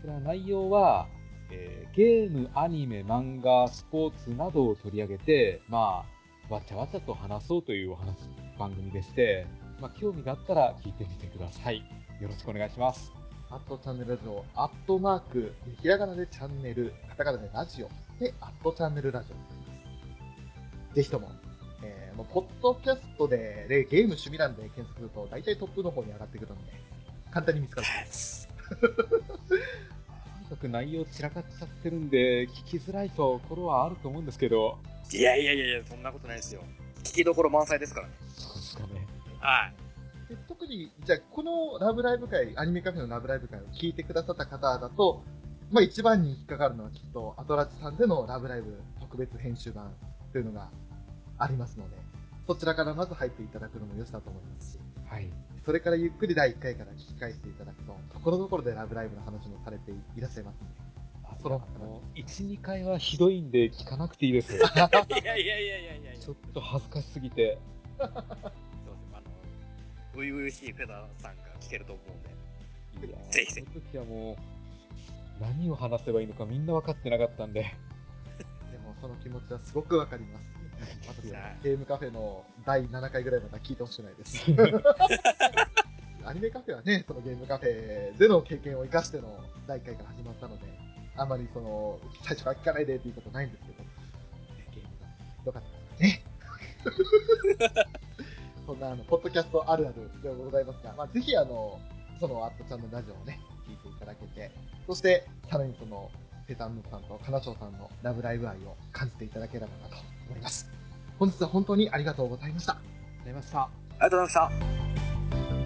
れは内容は、えーゲーム、アニメ、漫画、スポーツなどを取り上げて、まあ、わちゃわちゃと話そうというお話、番組でして、まあ、興味があったら聞いてみてください。よろしくお願いします。アットチャンネルラジオ、アットマーク、ひらがなでチャンネル、カタカナでラジオ、で、アットチャンネルラジオになります。ぜひとも、えーもうポッドキャストで、でゲーム趣味欄で検索すると、大体トップの方に上がってくるので、簡単に見つかると思います。とにかく内容散らかっちゃってるんで、聞きづらいところはあると思うんですけど、いやいやいやいや、そんなことないですよ。聞きどころ満載ですからね。そうですかね。はい。で特に、じゃあ、このラブライブ会、アニメカフェのラブライブ会を聞いてくださった方だと、まあ一番に引っかかるのはきっと、アトラジさんでのラブライブ特別編集版というのがありますので、そちらからまず入っていただくのも良しだと思いますし、はい。それからゆっくり第1回から聞き返していただくと、ところどころでラブライブの話もされていらっしゃいます。その、1、2回はひどいんで聞かなくていいです。いやいやいやいやいやちょっと恥ずかしすぎて。初々しいフェザーさんが聞けると思うんで。いやぜひその時はもう、何を話せばいいのかみんな分かってなかったんで。でもその気持ちはすごくわかります。私はゲームカフェの第7回ぐらいまで聞いてほしくないです。アニメカフェはね、そのゲームカフェでの経験を生かしての第1回から始まったので、あまりその、最初から聞かないでっていうことないんですけど、ゲームが良かったですね。そんなあの、ポッドキャストあるあるでございますが、まあ、ぜひあの、そのアットちゃんのラジオをね、聞いていただけて、そして、さらにその、ペタンヌさんとカナチョウさんのラブライブ愛を感じていただければなと思います。本日は本当にありがとうございました。ありがとうございました。ありがとうございました。